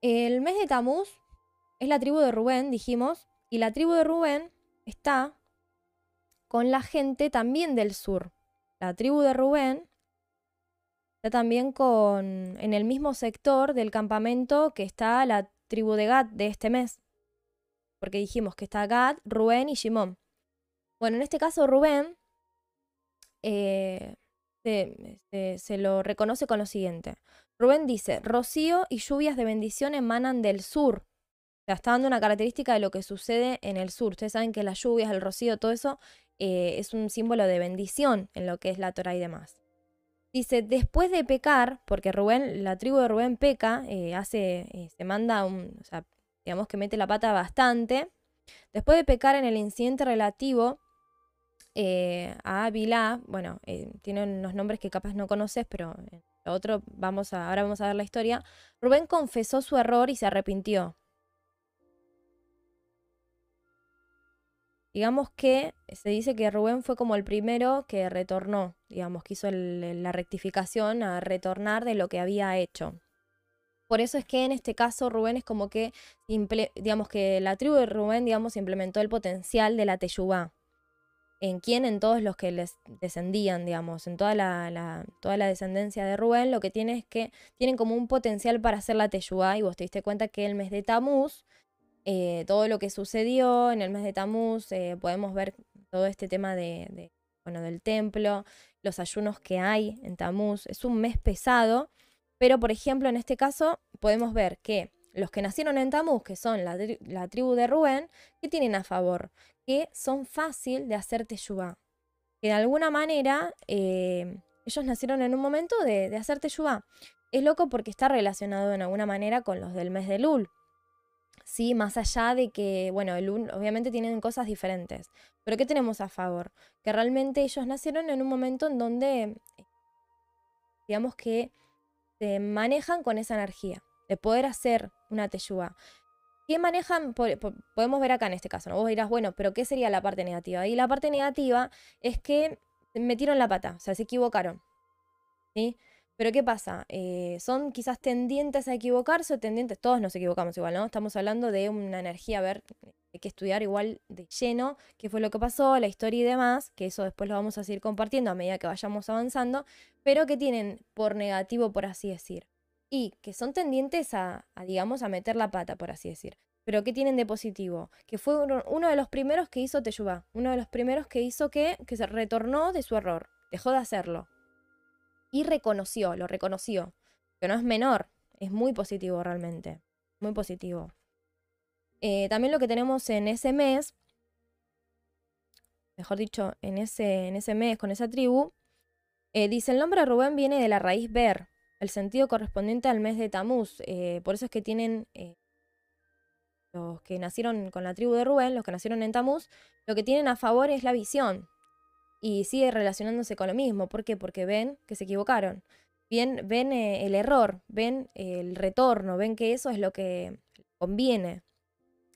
El mes de Tamuz es la tribu de Rubén, dijimos, y la tribu de Rubén está con la gente también del sur. La tribu de Rubén está también con en el mismo sector del campamento que está la tribu de Gad de este mes. Porque dijimos que está Gad, Rubén y Shimón. Bueno, en este caso Rubén eh, se, se, lo reconoce con lo siguiente. Rubén dice, rocío y lluvias de bendición emanan del sur sea, está dando una característica de lo que sucede en el sur. Ustedes saben que las lluvias, el rocío, todo eso eh, es un símbolo de bendición en lo que es la Torah y demás. Dice, después de pecar, porque Rubén, la tribu de Rubén peca, eh, hace, eh, se manda un, digamos que mete la pata bastante. Después de pecar en el incidente relativo a Bilá, bueno, tiene unos nombres que capaz no conoces, pero otro, vamos a, ahora vamos a ver la historia. Rubén confesó su error y se arrepintió. Digamos que se dice que Rubén fue como el primero que retornó, digamos, que hizo la rectificación a retornar de lo que había hecho. Por eso es que en este caso Rubén es como que, digamos que la tribu de Rubén, digamos, implementó el potencial de la Teyubá. ¿En quién? En todos los que les descendían, digamos, en toda la, toda la descendencia de Rubén, lo que tiene es que tienen como un potencial para hacer la Teyubá, y vos te diste cuenta que el mes de Tamuz eh, todo lo que sucedió en el mes de Tamuz, eh, podemos ver todo este tema de, bueno, del templo, los ayunos que hay en Tamuz. Es un mes pesado, pero por ejemplo en este caso podemos ver que los que nacieron en Tamuz, que son la, tribu de Rubén, ¿qué tienen a favor? Que son fácil de hacer teshuvah. Que de alguna manera eh, ellos nacieron en un momento de, de hacer teshuvah. Es loco porque está relacionado en alguna manera con los del mes de Lul. Sí, más allá de que, bueno, el obviamente tienen cosas diferentes. Pero ¿qué tenemos a favor? Que realmente ellos nacieron en un momento en donde, digamos que se manejan con esa energía de poder hacer una teyuga. ¿Qué manejan? podemos ver acá en este caso, ¿no? Vos dirás, bueno, pero ¿qué sería la parte negativa? Y la parte negativa es que metieron la pata, o sea, se equivocaron. ¿Sí? Pero ¿qué pasa? Eh, son quizás tendientes a equivocarse o tendientes, todos nos equivocamos igual, ¿no? Estamos hablando de una energía, a ver, hay que estudiar igual de lleno qué fue lo que pasó, la historia y demás, que eso después lo vamos a seguir compartiendo a medida que vayamos avanzando, pero que tienen por negativo, por así decir. Y que son tendientes a, digamos, a meter la pata, por así decir. Pero ¿qué tienen de positivo? Que fue uno, de los primeros que hizo Teyubá, uno de los primeros que hizo que, que se retornó de su error, dejó de hacerlo y reconoció, lo reconoció. Que no es menor, es muy positivo realmente. Muy positivo. Eh, también lo que tenemos en ese mes, mejor dicho, en ese, en ese mes con esa tribu, eh, dice el nombre de Rubén viene de la raíz ver, el sentido correspondiente al mes de Tamuz. Eh, por eso es que tienen los que nacieron con la tribu de Rubén, los que nacieron en Tamuz, lo que tienen a favor es la visión y sigue relacionándose con lo mismo. ¿Por qué? Porque ven que se equivocaron. Bien, ven eh, el error, ven el retorno, ven que eso es lo que conviene.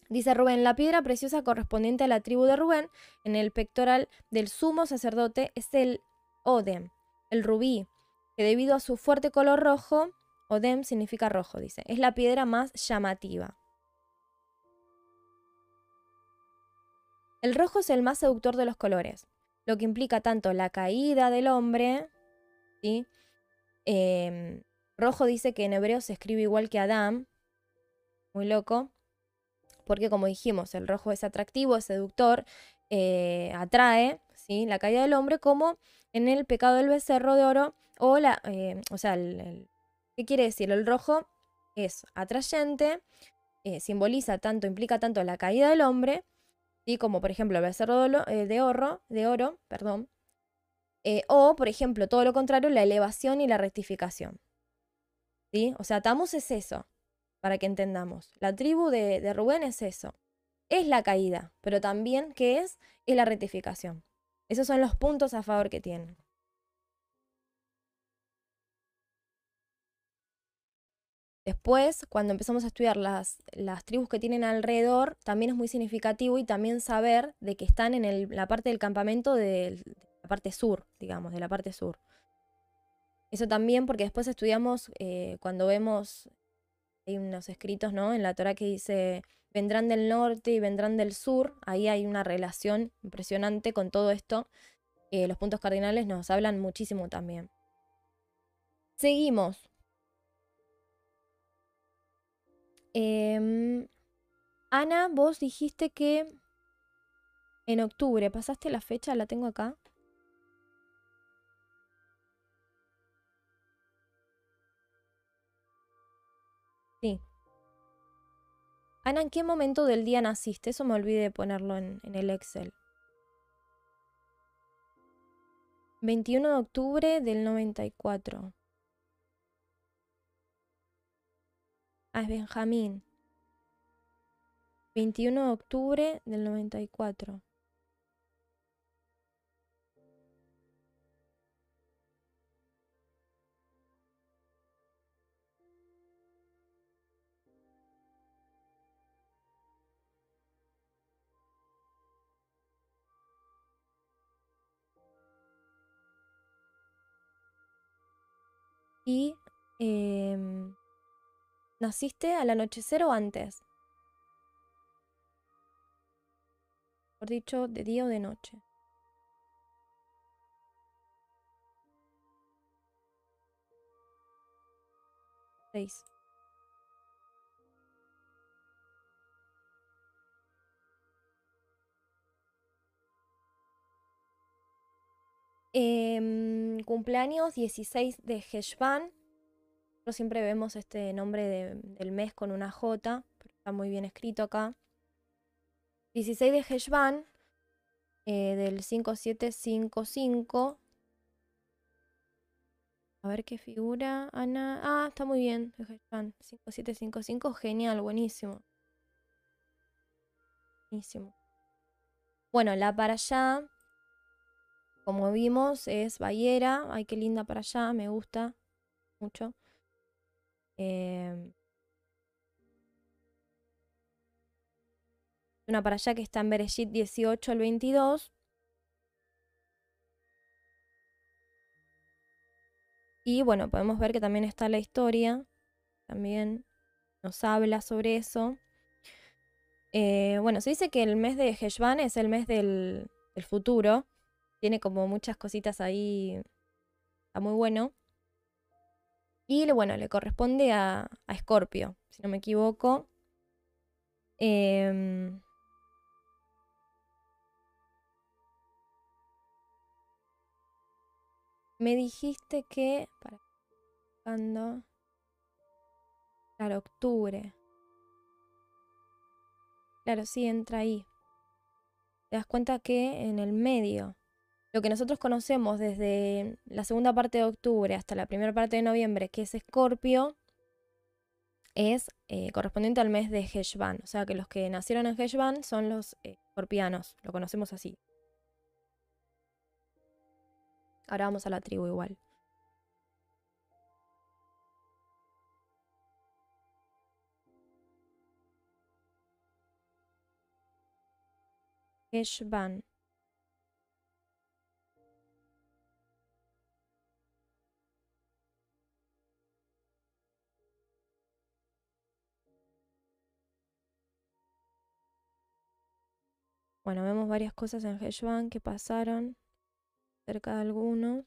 Dice Rubén, la piedra preciosa correspondiente a la tribu de Rubén en el pectoral del sumo sacerdote es el Odem, el rubí, que debido a su fuerte color rojo, Odem significa rojo, dice, es la piedra más llamativa. El rojo es el más seductor de los colores lo que implica tanto la caída del hombre, ¿sí? Em, Rojo dice que en hebreo se escribe igual que Adán, muy loco, porque como dijimos, el rojo es atractivo, es seductor, eh, atrae, ¿sí? La caída del hombre, como en el pecado del becerro de oro, o la, eh, o sea, ¿qué quiere decir? El rojo es atrayente, eh, simboliza tanto, implica tanto la caída del hombre, como por ejemplo el becerro eh, de oro, de oro perdón, eh, o por ejemplo todo lo contrario, la elevación y la rectificación. ¿Sí? O sea, Tamus es eso, para que entendamos. La tribu de, de Rubén es eso. Es la caída, pero también, ¿qué es? Es la rectificación. Esos son los puntos a favor que tienen. Después, cuando empezamos a estudiar las, las, tribus que tienen alrededor, también es muy significativo y también saber de que están en la parte del campamento de, la parte sur, digamos, de la parte sur. Eso también porque después estudiamos, eh, cuando vemos, hay unos escritos ¿no? en la Torah que dice, vendrán del norte y vendrán del sur, ahí hay una relación impresionante con todo esto. Eh, los puntos cardinales nos hablan muchísimo también. Seguimos. Em, Ana, vos dijiste que en octubre, ¿pasaste la fecha? La tengo acá. Sí. Ana, ¿en qué momento del día naciste? Eso me olvidé de ponerlo en, en el Excel. 21 de octubre del 94. Es Benjamín. 21 de octubre del 94. Y eh, ¿Naciste al anochecer o antes? Por dicho, de día o de noche. Seis. Em, cumpleaños 16 de Heshvan siempre vemos este nombre del mes con una J, pero está muy bien escrito acá. 16 de Heshvan, eh, del 5755. A ver qué figura, Ana. Ah, está muy bien, 5755, genial, buenísimo. Buenísimo. Bueno, la para allá, como vimos, es Bayera. Ay, qué linda para allá, me gusta mucho. Eh, una para allá que está en Bereshit 18 al 22. Y bueno, podemos ver que también está la historia. También nos habla sobre eso. Eh, bueno, se dice que el mes de Heshvan es el mes del, futuro. Tiene como muchas cositas ahí. Está muy bueno. Y bueno, le corresponde a, a Scorpio, si no me equivoco. Em, me dijiste que. Para. Cuando. Claro, octubre. Claro, sí, entra ahí. Te das cuenta que en el medio, lo que nosotros conocemos desde la segunda parte de octubre hasta la primera parte de noviembre, que es Escorpio, es eh, correspondiente al mes de Heshvan. O sea que los que nacieron en Heshvan son los eh, escorpianos, lo conocemos así. Ahora vamos a la tribu igual. Heshvan. Bueno, vemos varias cosas en Heshvan que pasaron cerca de algunos.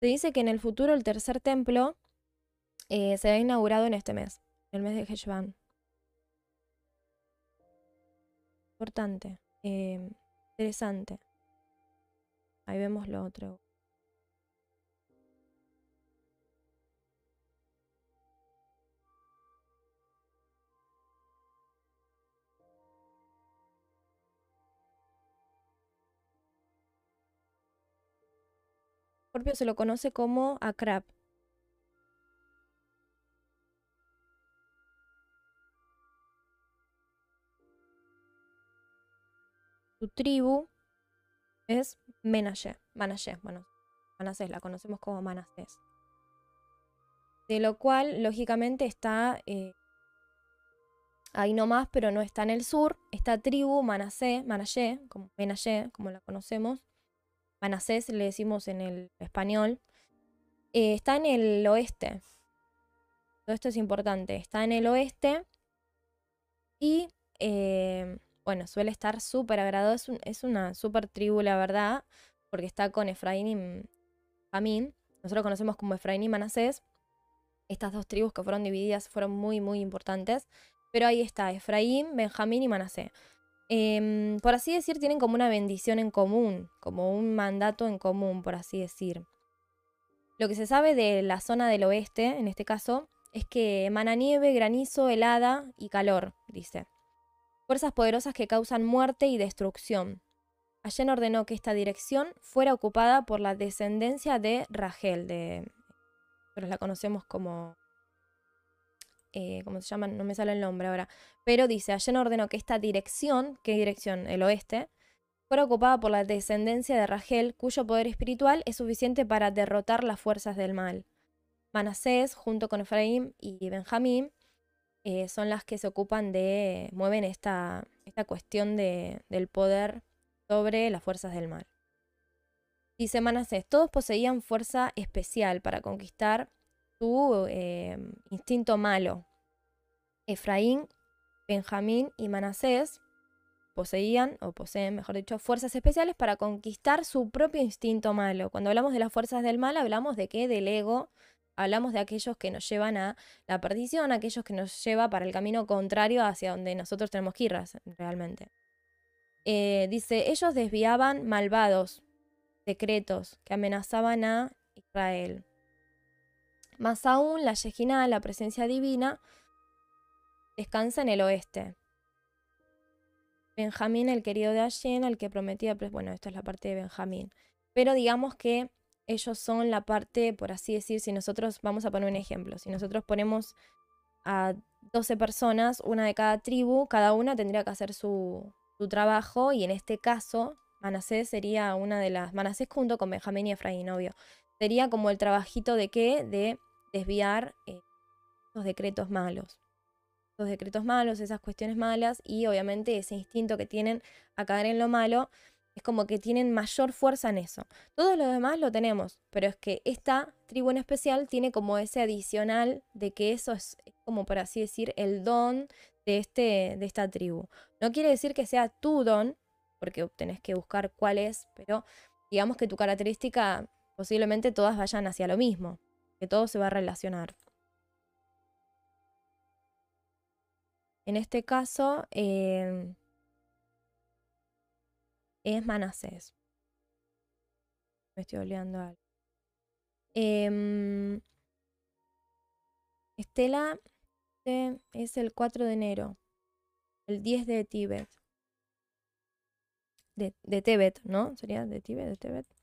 Se dice que en el futuro el tercer templo eh, se ha inaugurado en este mes, el mes de Heshvan. Importante. Em, interesante. Ahí vemos lo otro. Scorpio se lo conoce como Akrab. Su tribu es Menashe. Manashe, bueno, Manasés, la conocemos como Manasés. De lo cual, lógicamente, está eh, ahí nomás, pero no está en el sur. Esta tribu, Manasé, Manashe, como como la conocemos. Manasés le decimos en el español. Eh, está en el oeste. Todo esto es importante. Está en el oeste. Y eh, bueno, suele estar súper agradado. Es, una súper tribu, la verdad, porque está con Efraín y Jamín. Nosotros conocemos como Efraín y Manasés. Estas dos tribus que fueron divididas fueron muy, muy importantes. Pero ahí está, Efraín, Benjamín y Manasé. Em, por así decir, tienen como una bendición en común, como un mandato en común, por así decir. Lo que se sabe de la zona del oeste, en este caso, es que emana nieve, granizo, helada y calor, dice fuerzas poderosas que causan muerte y destrucción. Allen ordenó que esta dirección fuera ocupada por la descendencia de Rachel, de, pero la conocemos como, eh, ¿cómo se llama? No me sale el nombre ahora. Pero dice, Allen ordenó que esta dirección, ¿qué dirección? El oeste, fuera ocupada por la descendencia de Rachel, cuyo poder espiritual es suficiente para derrotar las fuerzas del mal. Manasés, junto con Efraín y Benjamín, eh, son las que se ocupan de, mueven esta, esta cuestión de, del poder sobre las fuerzas del mal. Dice Manasés, todos poseían fuerza especial para conquistar su eh, instinto malo. Efraín, Benjamín y Manasés poseían, o poseen, mejor dicho, fuerzas especiales para conquistar su propio instinto malo. Cuando hablamos de las fuerzas del mal, hablamos de qué? Del ego, hablamos de aquellos que nos llevan a la perdición, aquellos que nos lleva para el camino contrario hacia donde nosotros tenemos que ir realmente. Eh, dice, ellos desviaban malvados secretos que amenazaban a Israel. Más aún, la Yejina, la presencia divina, descansa en el oeste. Benjamín, el querido de Allen, el que prometía, bueno, esta es la parte de Benjamín. Pero digamos que ellos son la parte, por así decir, si nosotros, vamos a poner un ejemplo, si nosotros ponemos a 12 personas, una de cada tribu, cada una tendría que hacer su, su trabajo y en este caso Manasés sería una de las, Manasés junto con Benjamín y Efraín, obvio, sería como el trabajito de qué, de desviar eh, los decretos malos. Los decretos malos, esas cuestiones malas y obviamente ese instinto que tienen a caer en lo malo, es como que tienen mayor fuerza en eso. Todos los demás lo tenemos, pero es que esta tribu en especial tiene como ese adicional de que eso es como por así decir el don de, este, de esta tribu. No quiere decir que sea tu don, porque tenés que buscar cuál es, pero digamos que tu característica posiblemente todas vayan hacia lo mismo, que todo se va a relacionar. En este caso em, es Manasés. Me estoy olvidando algo. Em, Estela es el 4 de enero, el 10 de Tíbet. De, de ¿no? Sería de Tíbet, de Tibet.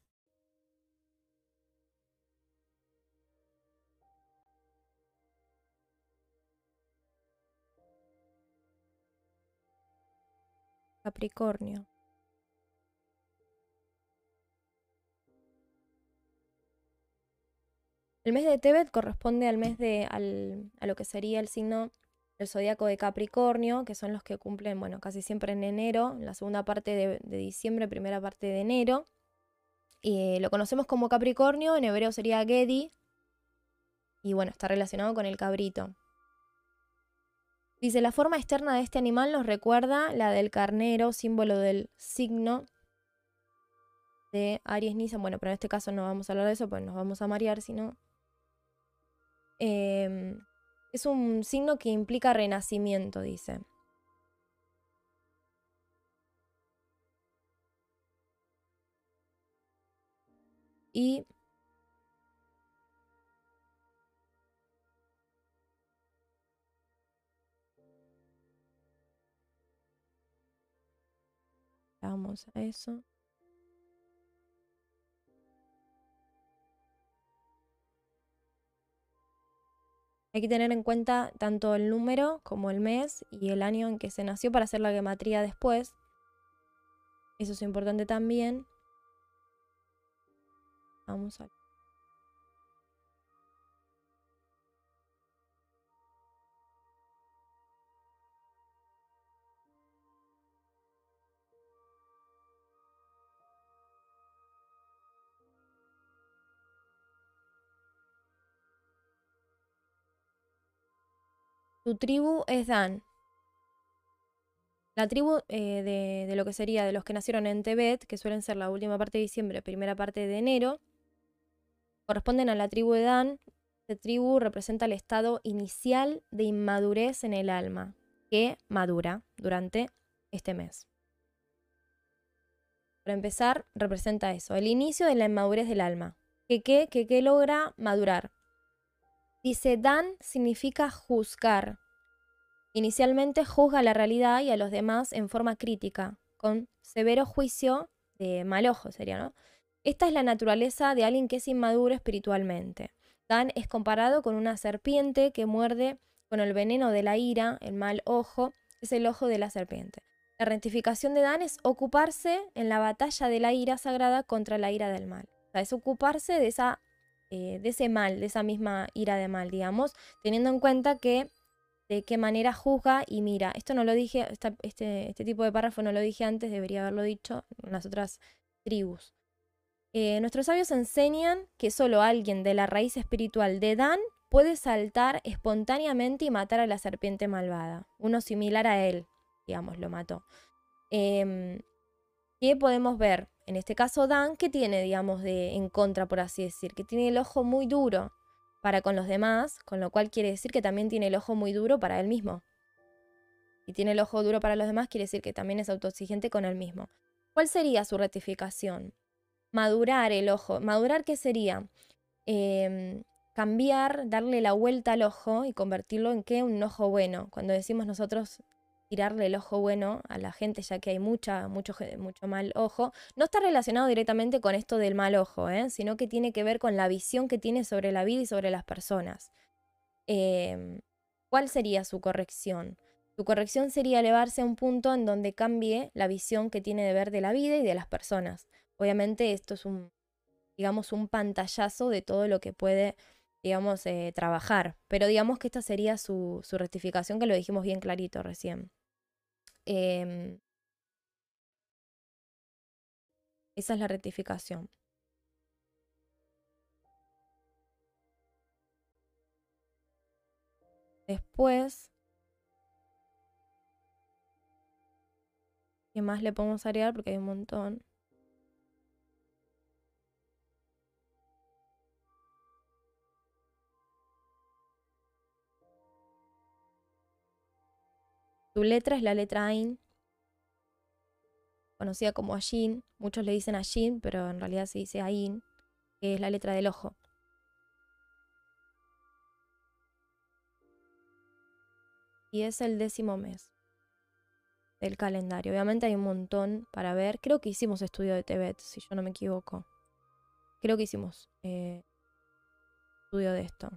Capricornio. El mes de Tebet corresponde al mes de a lo que sería el signo del zodiaco de Capricornio, que son los que cumplen, bueno, casi siempre en enero, en la segunda parte de, diciembre, primera parte de enero. Y lo conocemos como Capricornio, en hebreo sería Gedi, y bueno, está relacionado con el cabrito. Dice, la forma externa de este animal nos recuerda la del carnero, símbolo del signo de Aries Nisan. Bueno, pero en este caso no vamos a hablar de eso, pues nos vamos a marear, sino Em, es un signo que implica renacimiento, dice. Y vamos a eso. Hay que tener en cuenta tanto el número como el mes y el año en que se nació para hacer la gematría después. Eso es importante también. Vamos a Tu tribu es Dan. La tribu eh, de, lo que sería de los que nacieron en Tebet, que suelen ser la última parte de diciembre, primera parte de enero, corresponden a la tribu de Dan. Esta tribu representa el estado inicial de inmadurez en el alma, que madura durante este mes. Para empezar, representa eso, el inicio de la inmadurez del alma. que qué logra madurar? Dice, Dan significa juzgar. Inicialmente juzga la realidad y a los demás en forma crítica, con severo juicio de mal ojo sería, ¿no? Esta es la naturaleza de alguien que es inmaduro espiritualmente. Dan es comparado con una serpiente que muerde con el veneno de la ira, el mal ojo, es el ojo de la serpiente. La rectificación de Dan es ocuparse en la batalla de la ira sagrada contra la ira del mal. Es ocuparse de esa eh, de ese mal, de esa misma ira de mal, digamos, teniendo en cuenta que de qué manera juzga y mira. Esto no lo dije, este, este tipo de párrafo no lo dije antes, debería haberlo dicho en las otras tribus. Eh, nuestros sabios enseñan que solo alguien de la raíz espiritual de Dan puede saltar espontáneamente y matar a la serpiente malvada. Uno similar a él, digamos, lo mató. Em, ¿Qué podemos ver? En este caso, Dan, ¿qué tiene, digamos, de en contra, por así decir? Que tiene el ojo muy duro para con los demás, con lo cual quiere decir que también tiene el ojo muy duro para él mismo. Y tiene el ojo duro para los demás, quiere decir que también es autoexigente con él mismo. ¿Cuál sería su rectificación? Madurar el ojo. ¿Madurar qué sería? Em, cambiar, darle la vuelta al ojo y convertirlo en qué? Un ojo bueno. Cuando decimos nosotros tirarle el ojo bueno a la gente, ya que hay mucha, mucho, mucho mal ojo. No está relacionado directamente con esto del mal ojo, ¿eh? sino que tiene que ver con la visión que tiene sobre la vida y sobre las personas. Em, ¿Cuál sería su corrección? Su corrección sería elevarse a un punto en donde cambie la visión que tiene de ver de la vida y de las personas. Obviamente esto es un, digamos, un pantallazo de todo lo que puede, digamos, eh, trabajar. Pero digamos que esta sería su, su, rectificación, que lo dijimos bien clarito recién. Em, esa es la rectificación. Después, ¿qué más le podemos agregar? Porque hay un montón. Su letra es la letra Ain, conocida como Ajin. Muchos le dicen Ajin, pero en realidad se dice Ain, que es la letra del ojo. y es el décimo mes del calendario. Obviamente hay un montón para ver. Creo que hicimos estudio de Tebet, si yo no me equivoco. Creo que hicimos eh, estudio de esto.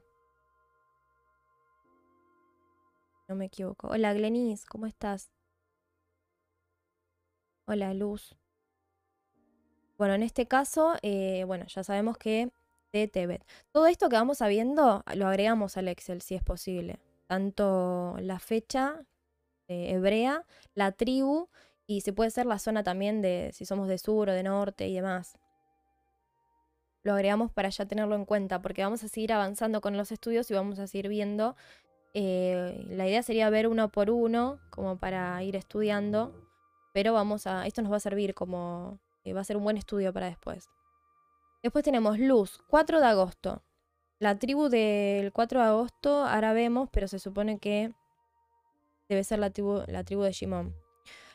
No me equivoco. Hola Glenis, ¿cómo estás? Hola Luz. Bueno, en este caso, eh, bueno, ya sabemos que de Tebet. Todo esto que vamos sabiendo lo agregamos al Excel si es posible tanto la fecha eh, hebrea, la tribu y se puede ser la zona también de si somos de sur o de norte y demás. Lo agregamos para ya tenerlo en cuenta porque vamos a seguir avanzando con los estudios y vamos a seguir viendo. Eh, la idea sería ver uno por uno como para ir estudiando, pero vamos a, esto nos va a servir como, eh, va a ser un buen estudio para después. Después tenemos luz, 4 de agosto. La tribu del 4 de agosto, ahora vemos, pero se supone que debe ser la tribu, la tribu de Shimon.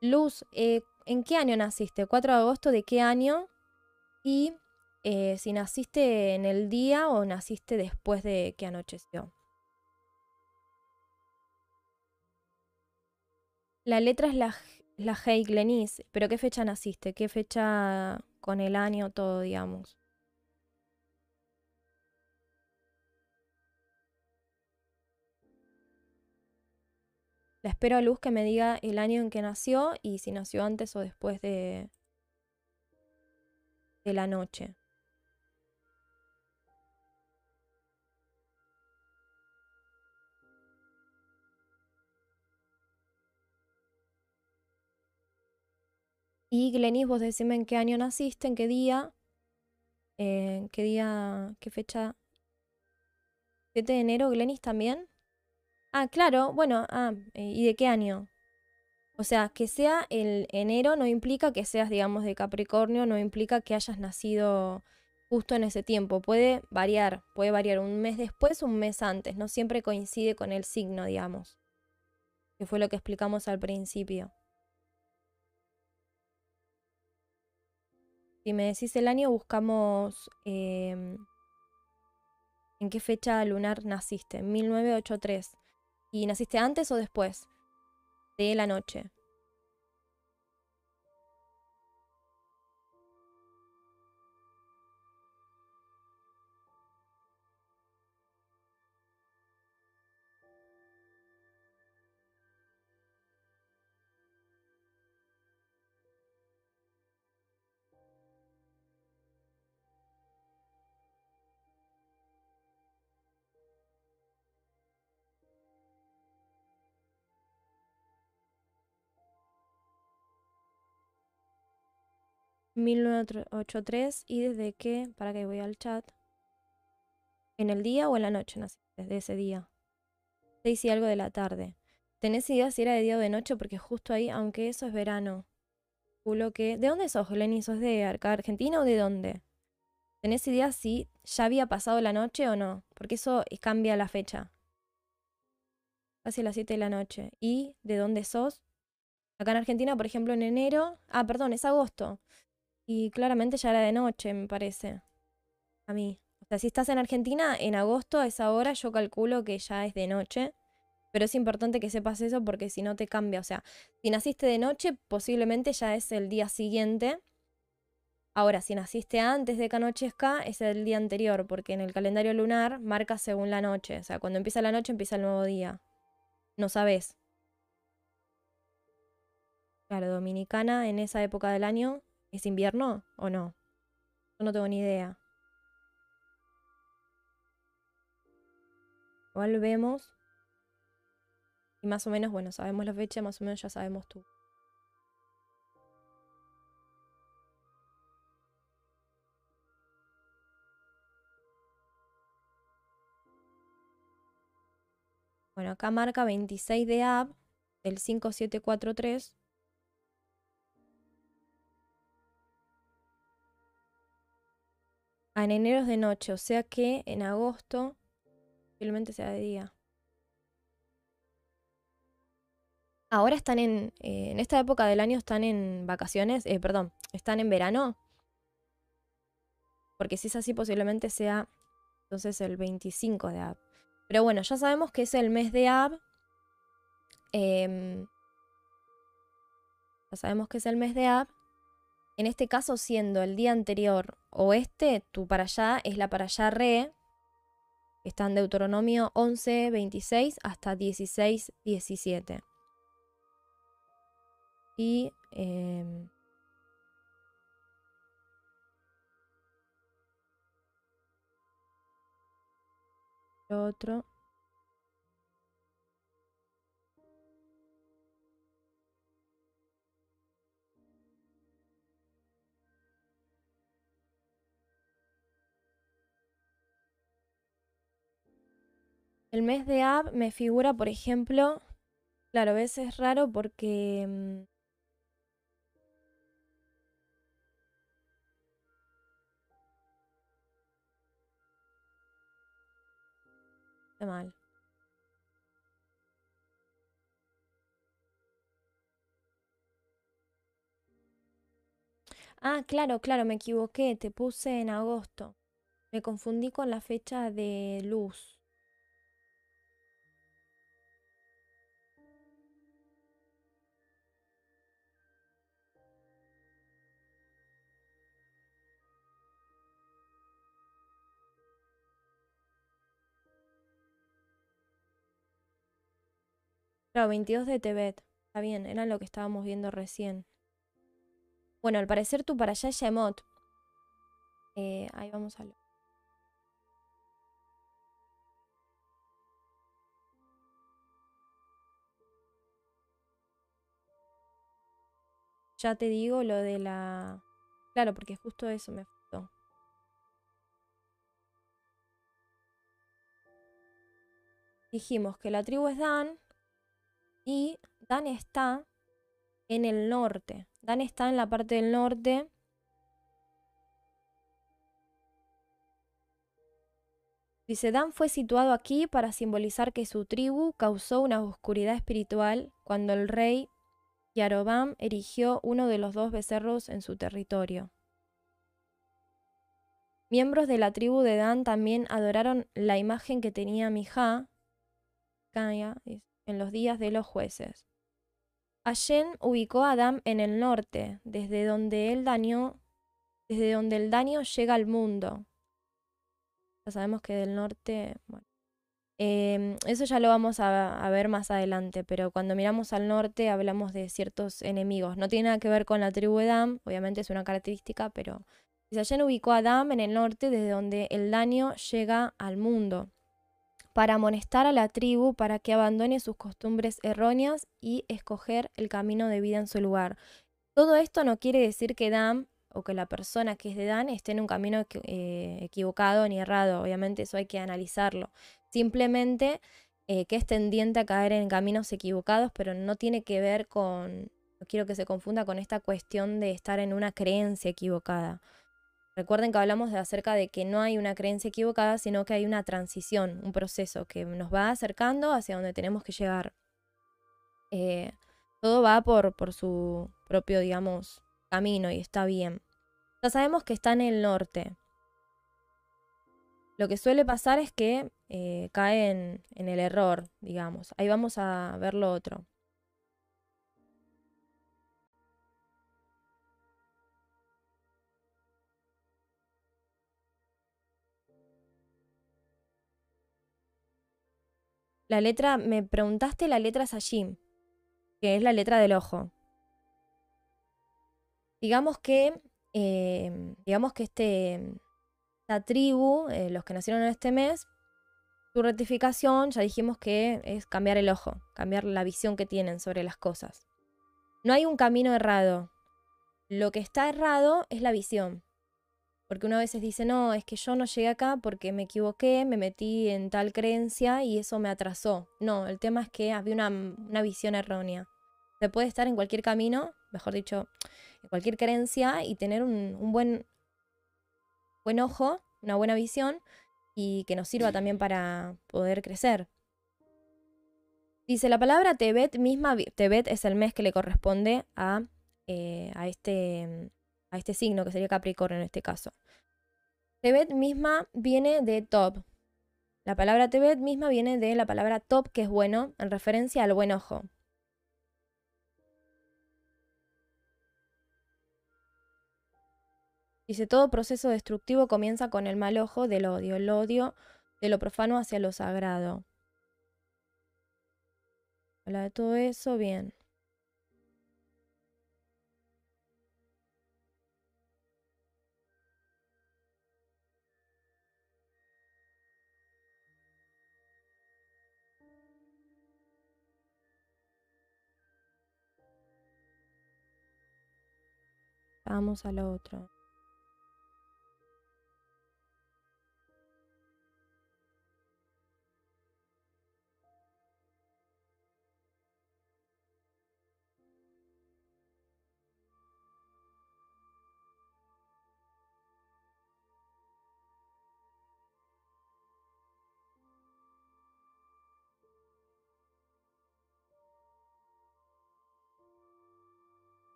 Luz, eh, ¿en qué año naciste? 4 de agosto, ¿de qué año? Y si naciste en el día o naciste después de que anocheció. La letra es la, la Glenis, pero ¿qué fecha naciste? ¿Qué fecha con el año todo, digamos? La espero a Luz que me diga el año en que nació y si nació antes o después de, de la noche. Y Glenis, vos decime en qué año naciste, en qué día, en qué día, qué fecha. 7 de enero, Glenis también. Ah, claro, bueno, ah, eh, ¿y de qué año? O sea, que sea el enero no implica que seas, digamos, de Capricornio, no implica que hayas nacido justo en ese tiempo. Puede variar, puede variar un mes después, un mes antes, no siempre coincide con el signo, digamos, que fue lo que explicamos al principio. Si me decís el año, buscamos em, en qué fecha lunar naciste, 1983. ¿Y naciste antes o después de la noche? 1983 y desde que, para que voy al chat, en el día o en la noche desde ese día. Seis y algo de la tarde. ¿Tenés idea si era de día o de noche? Porque justo ahí, aunque eso es verano. que... ¿De dónde sos, Lenny? ¿Sos de Argentina o de dónde? ¿Tenés idea si ya había pasado la noche o no? Porque eso cambia la fecha. Casi las 7 de la noche. ¿Y de dónde sos? Acá en Argentina, por ejemplo, en enero. Ah, perdón, es agosto. Y claramente ya era de noche, me parece. A mí. O sea, si estás en Argentina, en agosto a esa hora yo calculo que ya es de noche. Pero es importante que sepas eso porque si no te cambia. O sea, si naciste de noche, posiblemente ya es el día siguiente. Ahora, si naciste antes de que anochezca, es el día anterior, porque en el calendario lunar marca según la noche. O sea, cuando empieza la noche, empieza el nuevo día. no sabes. Claro, Dominicana en esa época del año, ¿es invierno o no? Yo no tengo ni idea. Igual vemos. Y más o menos, bueno, sabemos la fecha, más o menos ya sabemos tú. Bueno, acá marca 26 de AB del 5743. Ah, en enero es de noche, o sea que en agosto posiblemente sea de día. Ahora están en, eh, en esta época del año están en vacaciones, eh, perdón, están en verano. Porque si es así, posiblemente sea entonces el 25 de AB. Pero bueno, ya sabemos que es el mes de Ab. Em, ya sabemos que es el mes de Ab. En este caso, siendo el día anterior oeste, tu para allá es la para allá re. Está en Deuteronomio 11, 26 hasta 16, 17. Y eh, otro. El mes de Ab me figura, por ejemplo, claro, a veces es raro porque... Mm, mal. Ah, claro, claro, me equivoqué, te puse en agosto. Me confundí con la fecha de luz. Claro, 22 de Tebet. Está bien, era lo que estábamos viendo recién. Bueno, al parecer tú para allá es. Eh, ahí vamos a lo. Ya te digo lo de la... Claro, porque justo eso me faltó. Dijimos que la tribu es Dan, y Dan está en el norte. Dan está en la parte del norte. Dice, Dan fue situado aquí para simbolizar que su tribu causó una oscuridad espiritual cuando el rey Yarobam erigió uno de los dos becerros en su territorio. Miembros de la tribu de Dan también adoraron la imagen que tenía Mijá, en los días de los jueces. Allen ubicó a Adam en el norte, desde donde daño, desde donde el daño llega al mundo. Ya sabemos que del norte, em, eso ya lo vamos a, ver más adelante, pero cuando miramos al norte hablamos de ciertos enemigos. No tiene nada que ver con la tribu de Adam, obviamente es una característica, pero Allen ubicó a Adam en el norte, desde donde el daño llega al mundo para amonestar a la tribu para que abandone sus costumbres erróneas y escoger el camino de vida en su lugar. Todo esto no quiere decir que Dan o que la persona que es de Dan esté en un camino eh, equivocado ni errado. Obviamente eso hay que analizarlo. Simplemente eh, que es tendiente a caer en caminos equivocados, pero no tiene que ver con, no quiero que se confunda con esta cuestión de estar en una creencia equivocada. Recuerden que hablamos de acerca de que no hay una creencia equivocada, sino que hay una transición, un proceso que nos va acercando hacia donde tenemos que llegar. Eh, todo va por, su propio, digamos, camino y está bien. Ya sabemos que está en el norte. Lo que suele pasar es que eh, cae en, en el error, digamos. Ahí vamos a ver lo otro. La letra, me preguntaste la letra Sajim, que es la letra del ojo. Digamos que, eh, digamos que este, esta tribu, eh, los que nacieron en este mes, su rectificación, ya dijimos que es cambiar el ojo, cambiar la visión que tienen sobre las cosas. No hay un camino errado. Lo que está errado es la visión. Porque uno a veces dice, no, es que yo no llegué acá porque me equivoqué, me metí en tal creencia y eso me atrasó. No, el tema es que había una, visión errónea. Se puede estar en cualquier camino, mejor dicho, en cualquier creencia y tener un, un buen, buen ojo, una buena visión y que nos sirva también para poder crecer. Dice la palabra Tebet misma, Tebet es el mes que le corresponde a, eh, a, este, a este signo, que sería Capricornio en este caso. Tebet misma viene de top. La palabra Tebet misma viene de la palabra top, que es bueno, en referencia al buen ojo. Dice, todo proceso destructivo comienza con el mal ojo del odio, el odio de lo profano hacia lo sagrado. Habla de todo eso, bien. Vamos al otro.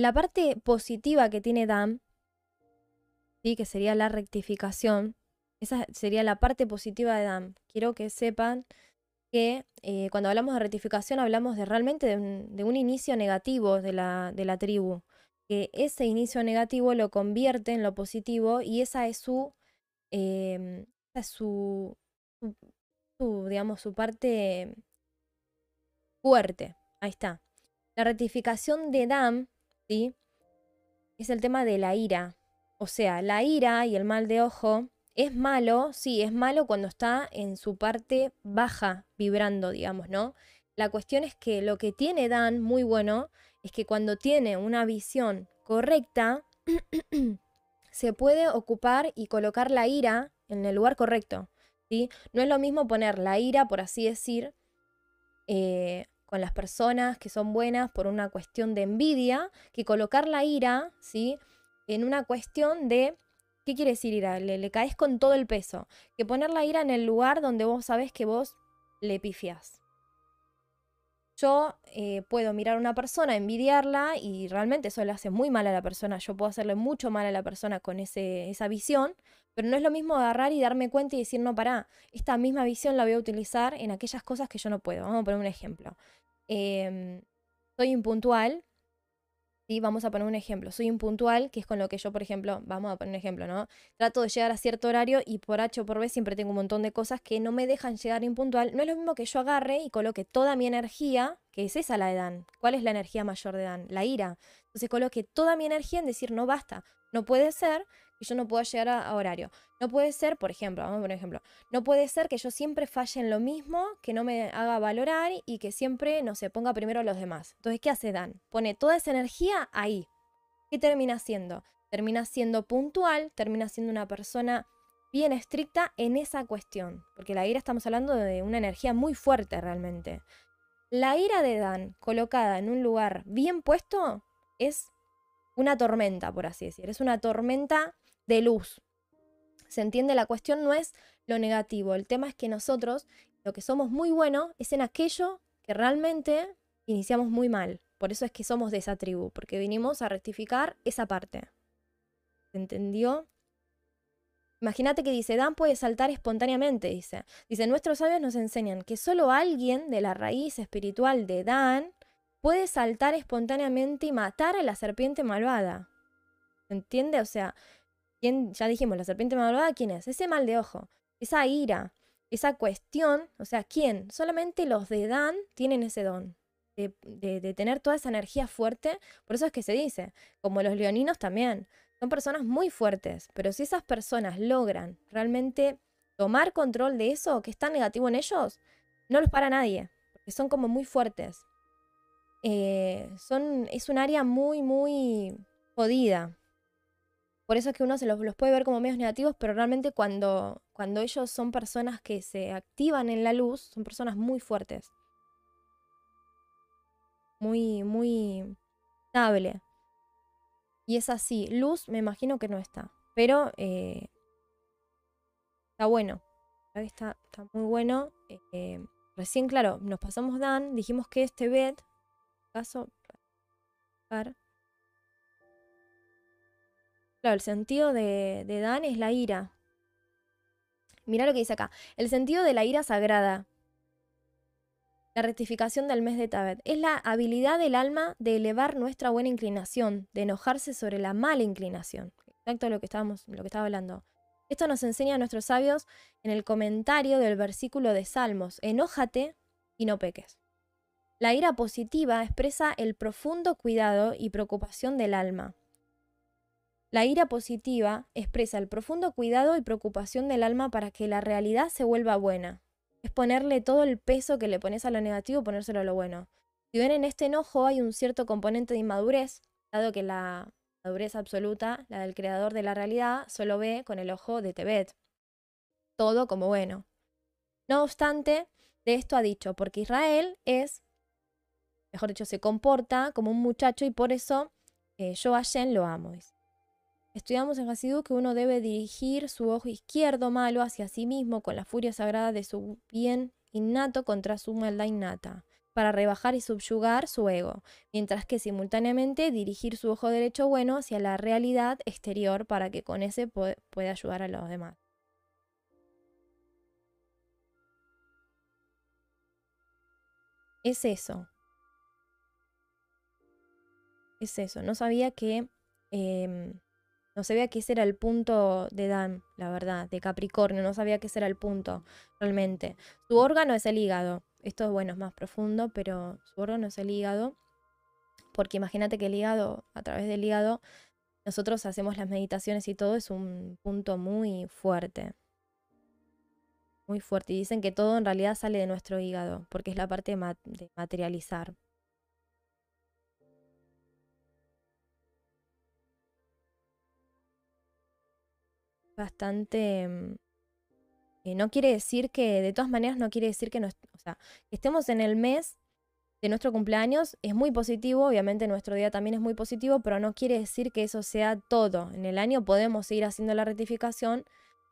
La parte positiva que tiene DAM, ¿sí? que sería la rectificación, esa sería la parte positiva de DAM. Quiero que sepan que eh, cuando hablamos de rectificación hablamos de realmente de un, inicio negativo de la, de la, tribu, que ese inicio negativo lo convierte en lo positivo y esa es su, em, esa es su, su, digamos, su parte fuerte. Ahí está. La rectificación de Dam es el tema de la ira. O sea, la ira y el mal de ojo es malo, sí, es malo cuando está en su parte baja, vibrando, digamos, ¿no? La cuestión es que lo que tiene Dan muy bueno es que cuando tiene una visión correcta, se puede ocupar y colocar la ira en el lugar correcto. ¿sí? No es lo mismo poner la ira, por así decir, eh, con las personas que son buenas por una cuestión de envidia, que colocar la ira, ¿sí? En una cuestión de, ¿qué quiere decir ira? Le, caes con todo el peso. Que poner la ira en el lugar donde vos sabes que vos le pifias. Yo eh, puedo mirar a una persona, envidiarla y realmente eso le hace muy mal a la persona. Yo puedo hacerle mucho mal a la persona con ese, esa visión, pero no es lo mismo agarrar y darme cuenta y decir, no, pará, esta misma visión la voy a utilizar en aquellas cosas que yo no puedo. Vamos a poner un ejemplo. Em, soy impuntual, ¿sí? Vamos a poner un ejemplo. Soy impuntual, que es con lo que yo, por ejemplo, vamos a poner un ejemplo, ¿no? Trato de llegar a cierto horario y por H o por B siempre tengo un montón de cosas que no me dejan llegar impuntual. No es lo mismo que yo agarre y coloque toda mi energía, que es esa la de Dan. ¿Cuál es la energía mayor de Dan? La ira. Entonces coloque toda mi energía en decir, no basta. No puede ser que yo no pueda llegar a, horario. No puede ser, por ejemplo, vamos a poner ejemplo, no puede ser que yo siempre falle en lo mismo, que no me haga valorar y que siempre, no se ponga primero los demás. Entonces, ¿qué hace Dan? Pone toda esa energía ahí. ¿Qué termina siendo? Termina siendo puntual, termina siendo una persona bien estricta en esa cuestión, porque la ira estamos hablando de una energía muy fuerte realmente. La ira de Dan colocada en un lugar bien puesto es una tormenta, por así decir. Es una tormenta de luz. ¿Se entiende? La cuestión no es lo negativo, el tema es que nosotros lo que somos muy buenos es en aquello que realmente iniciamos muy mal. Por eso es que somos de esa tribu, porque vinimos a rectificar esa parte. ¿Se entendió? Imagínate que dice, Dan puede saltar espontáneamente, dice. Dice, nuestros sabios nos enseñan que solo alguien de la raíz espiritual de Dan puede saltar espontáneamente y matar a la serpiente malvada. ¿Se entiende? O sea, ¿quién, ya dijimos, la serpiente malvada, ¿quién es? Ese mal de ojo, esa ira, esa cuestión, o sea, ¿quién? Solamente los de Dan tienen ese don. De, tener toda esa energía fuerte, por eso es que se dice, como los leoninos también, son personas muy fuertes, pero si esas personas logran realmente tomar control de eso que está negativo en ellos, no los para nadie, porque son como muy fuertes. Eh, es un área muy, muy jodida. Por eso es que uno se los, puede ver como medios negativos, pero realmente cuando, ellos son personas que se activan en la luz, son personas muy fuertes. Muy, muy estable. Y es así. Luz me imagino que no está. Pero eh, está bueno. Está, muy bueno. Eh, recién, claro, nos pasamos Dan. Dijimos que este bed. Caso. Claro, el sentido de, de Dan es la ira. Mira lo que dice acá. El sentido de la ira sagrada la rectificación del mes de Tabet. Es la habilidad del alma de elevar nuestra buena inclinación, de enojarse sobre la mala inclinación. Exacto lo que, estábamos, lo que estaba hablando. Esto nos enseña a nuestros sabios en el comentario del versículo de Salmos. Enójate y no peques. La ira positiva expresa el profundo cuidado y preocupación del alma. La ira positiva expresa el profundo cuidado y preocupación del alma para que la realidad se vuelva buena, es ponerle todo el peso que le pones a lo negativo, ponérselo a lo bueno. Si ven en este enojo hay un cierto componente de inmadurez, dado que la madurez absoluta, la del creador de la realidad, solo ve con el ojo de Tebet. Todo como bueno. No obstante, de esto ha dicho, porque Israel es, mejor dicho, se comporta como un muchacho y por eso eh, yo a Shen lo amo. Estudiamos en Hasidú que uno debe dirigir su ojo izquierdo malo hacia sí mismo con la furia sagrada de su bien innato contra su maldad innata, para rebajar y subyugar su ego, mientras que simultáneamente dirigir su ojo derecho bueno hacia la realidad exterior para que con ese pueda ayudar a los demás. Es eso. Es eso. No sabía que em, no sabía que ese era el punto de Dan, la verdad, de Capricornio. No sabía que ese era el punto realmente. Su órgano es el hígado. Esto, bueno, es más profundo, pero su órgano es el hígado. Porque imagínate que el hígado, a través del hígado, nosotros hacemos las meditaciones y todo, es un punto muy fuerte. Muy fuerte. Y dicen que todo en realidad sale de nuestro hígado, porque es la parte de materializar. Bastante... Mm, eh, no quiere decir que, de todas maneras, no quiere decir que, no, o sea, que estemos en el mes de nuestro cumpleaños es muy positivo, obviamente nuestro día también es muy positivo, pero no quiere decir que eso sea todo. En el año podemos seguir haciendo la rectificación.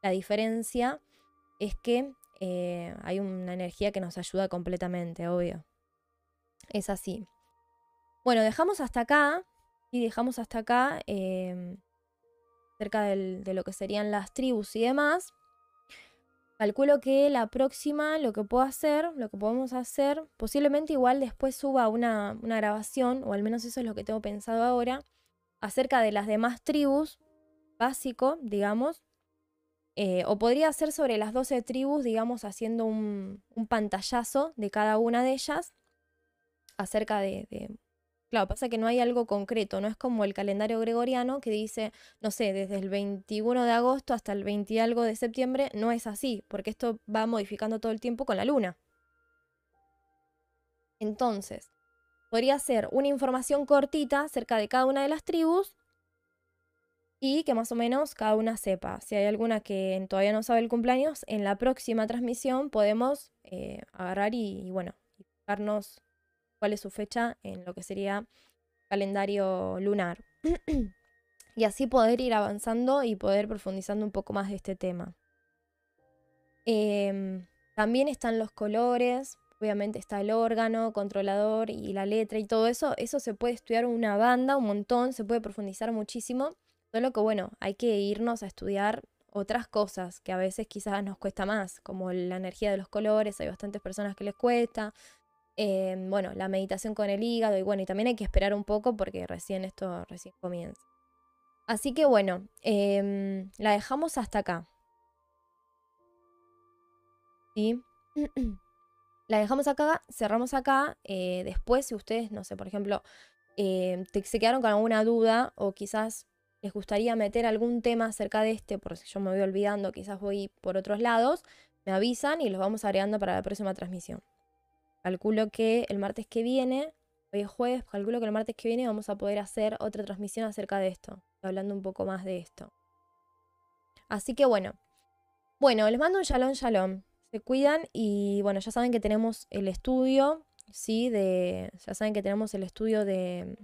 La diferencia es que eh, hay una energía que nos ayuda completamente, obvio. Es así. Bueno, dejamos hasta acá. Y dejamos hasta acá. Em, cerca de lo que serían las tribus y demás. Calculo que la próxima lo que puedo hacer, lo que podemos hacer, posiblemente igual después suba una, grabación, o al menos eso es lo que tengo pensado ahora, acerca de las demás tribus, básico, digamos. Eh, o podría ser sobre las 12 tribus, digamos, haciendo un, pantallazo de cada una de ellas, acerca de Claro, pasa que no hay algo concreto, no es como el calendario gregoriano que dice, no sé, desde el 21 de agosto hasta el 20 y algo de septiembre, no es así, porque esto va modificando todo el tiempo con la luna. Entonces, podría ser una información cortita acerca de cada una de las tribus y que más o menos cada una sepa. Si hay alguna que todavía no sabe el cumpleaños, en la próxima transmisión podemos eh, agarrar y, y bueno, fijarnos cuál es su fecha en lo que sería calendario lunar. y así poder ir avanzando y poder profundizando un poco más de este tema. Em, también están los colores, obviamente está el órgano, controlador y la letra y todo eso. Eso se puede estudiar una banda, un montón, se puede profundizar muchísimo. Solo que bueno, hay que irnos a estudiar otras cosas que a veces quizás nos cuesta más, como la energía de los colores, hay bastantes personas que les cuesta. Em, bueno, la meditación con el hígado y bueno, y también hay que esperar un poco porque recién esto recién comienza. Así que bueno, em, la dejamos hasta acá. ¿Sí? la dejamos acá, cerramos acá. Eh, después, si ustedes, no sé, por ejemplo, em, se quedaron con alguna duda o quizás les gustaría meter algún tema acerca de este, porque yo me voy olvidando, quizás voy por otros lados, me avisan y los vamos agregando para la próxima transmisión. Calculo que el martes que viene, hoy es jueves, calculo que el martes que viene vamos a poder hacer otra transmisión acerca de esto, hablando un poco más de esto. Así que bueno, bueno, les mando un shalom shalom. Se cuidan y bueno, ya saben que tenemos el estudio, ¿sí? De, ya saben que tenemos el estudio de,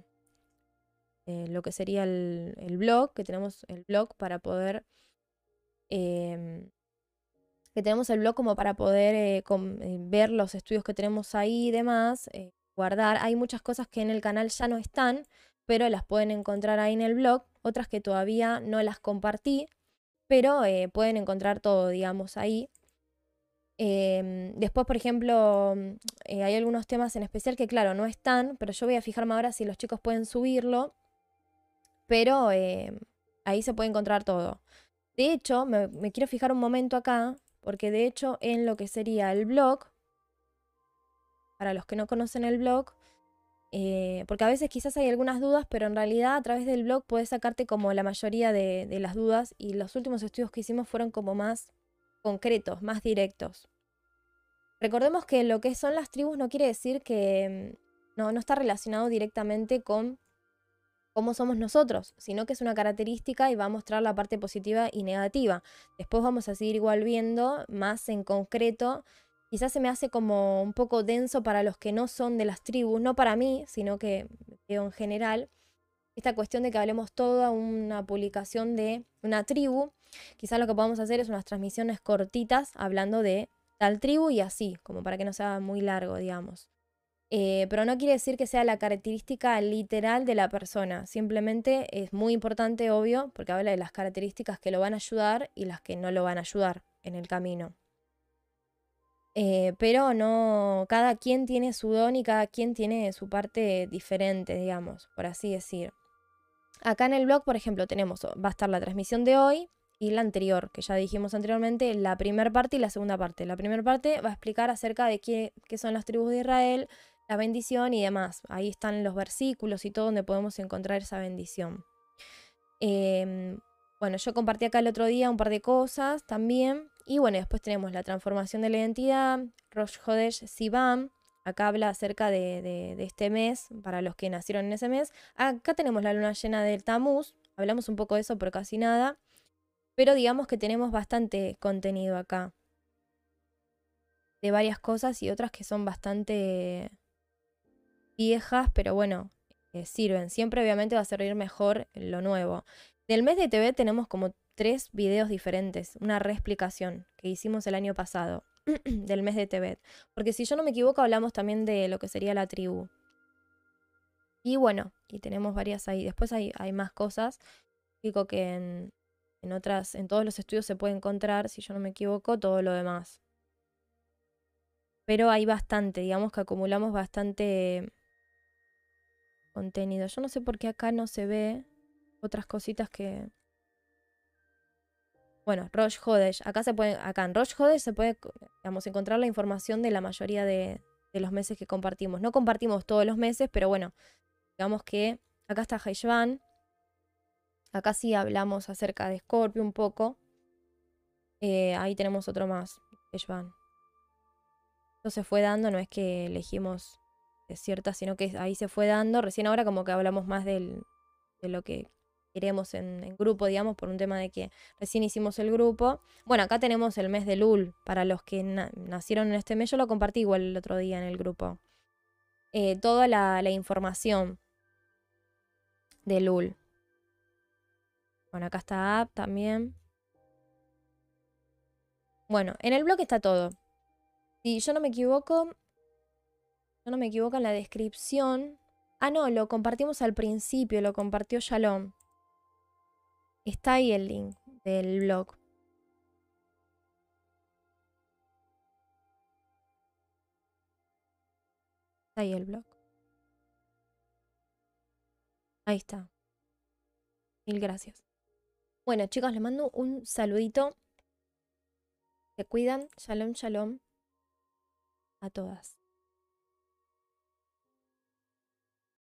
eh, lo que sería el, blog, que tenemos el blog para poder... Em, que tenemos el blog como para poder eh, eh, ver los estudios que tenemos ahí y demás, guardar. Hay muchas cosas que en el canal ya no están, pero las pueden encontrar ahí en el blog, otras que todavía no las compartí, pero pueden encontrar todo, digamos, ahí. Em, después, por ejemplo, hay algunos temas en especial que, claro, no están, pero yo voy a fijarme ahora si los chicos pueden subirlo pero eh, ahí se puede encontrar todo. De hecho, me, quiero fijar un momento acá, porque de hecho en lo que sería el blog, para los que no conocen el blog, eh, porque a veces quizás hay algunas dudas, pero en realidad a través del blog puedes sacarte como la mayoría de, de las dudas y los últimos estudios que hicimos fueron como más concretos, más directos. Recordemos que lo que son las tribus no quiere decir que mm, no, no está relacionado directamente con cómo somos nosotros, sino que es una característica y va a mostrar la parte positiva y negativa. Después vamos a seguir igual viendo más en concreto. Quizás se me hace como un poco denso para los que no son de las tribus, no para mí, sino que en general. Esta cuestión de que hablemos toda una publicación de una tribu. Quizás lo que podamos hacer es unas transmisiones cortitas hablando de tal tribu y así, como para que no sea muy largo, digamos. Eh, pero no quiere decir que sea la característica literal de la persona. Simplemente es muy importante, obvio, porque habla de las características que lo van a ayudar y las que no lo van a ayudar en el camino. Eh, pero no, cada quien tiene su don y cada quien tiene su parte diferente, digamos, por así decir. Acá en el blog, por ejemplo, tenemos, va a estar la transmisión de hoy y la anterior, que ya dijimos anteriormente, la primera parte y la segunda parte. La primera parte va a explicar acerca de qué, qué son las tribus de Israel, la bendición y demás. Ahí están los versículos y todo donde podemos encontrar esa bendición. Em, bueno, yo compartí acá el otro día un par de cosas también. Y bueno, después tenemos la transformación de la identidad, Rosh Hodesh Sivam. Acá habla acerca de, este mes, para los que nacieron en ese mes. Acá tenemos la luna llena del Tamuz. Hablamos un poco de eso, pero casi nada. Pero digamos que tenemos bastante contenido acá. De varias cosas y otras que son bastante viejas, pero bueno, eh, sirven. Siempre obviamente va a servir mejor lo nuevo. Del mes de TV tenemos como tres videos diferentes, una reexplicación que hicimos el año pasado del mes de TV. Porque si yo no me equivoco, hablamos también de lo que sería la tribu. Y bueno, y tenemos varias ahí. Después hay, hay más cosas. Digo que en, en otras, en todos los estudios se puede encontrar, si yo no me equivoco, todo lo demás. Pero hay bastante, digamos que acumulamos bastante contenido. Yo no sé por qué acá no se ve otras cositas que... Bueno, Rosh Hodesh. Acá, se puede, acá en Rosh Hodesh se puede digamos, encontrar la información de la mayoría de, los meses que compartimos. No compartimos todos los meses, pero bueno, digamos que acá está Haishvan. Acá sí hablamos acerca de Scorpio un poco. Eh, ahí tenemos otro más, Haishvan. Esto se fue dando, no es que elegimos es cierta, sino que ahí se fue dando. Recién ahora como que hablamos más de lo que queremos en, grupo, digamos, por un tema de que recién hicimos el grupo. Bueno, acá tenemos el mes de Lul, para los que nacieron en este mes, yo lo compartí igual el otro día en el grupo. Eh, toda la, información de Lul. Bueno, acá está app también. Bueno, en el blog está todo. Si yo no me equivoco, yo no me equivoco en la descripción. Ah, no, lo compartimos al principio, lo compartió Shalom. Está ahí el link del blog. Está ahí el blog. Ahí está. Mil gracias. Bueno, chicos, les mando un saludito. Se cuidan. Shalom, shalom. A todas.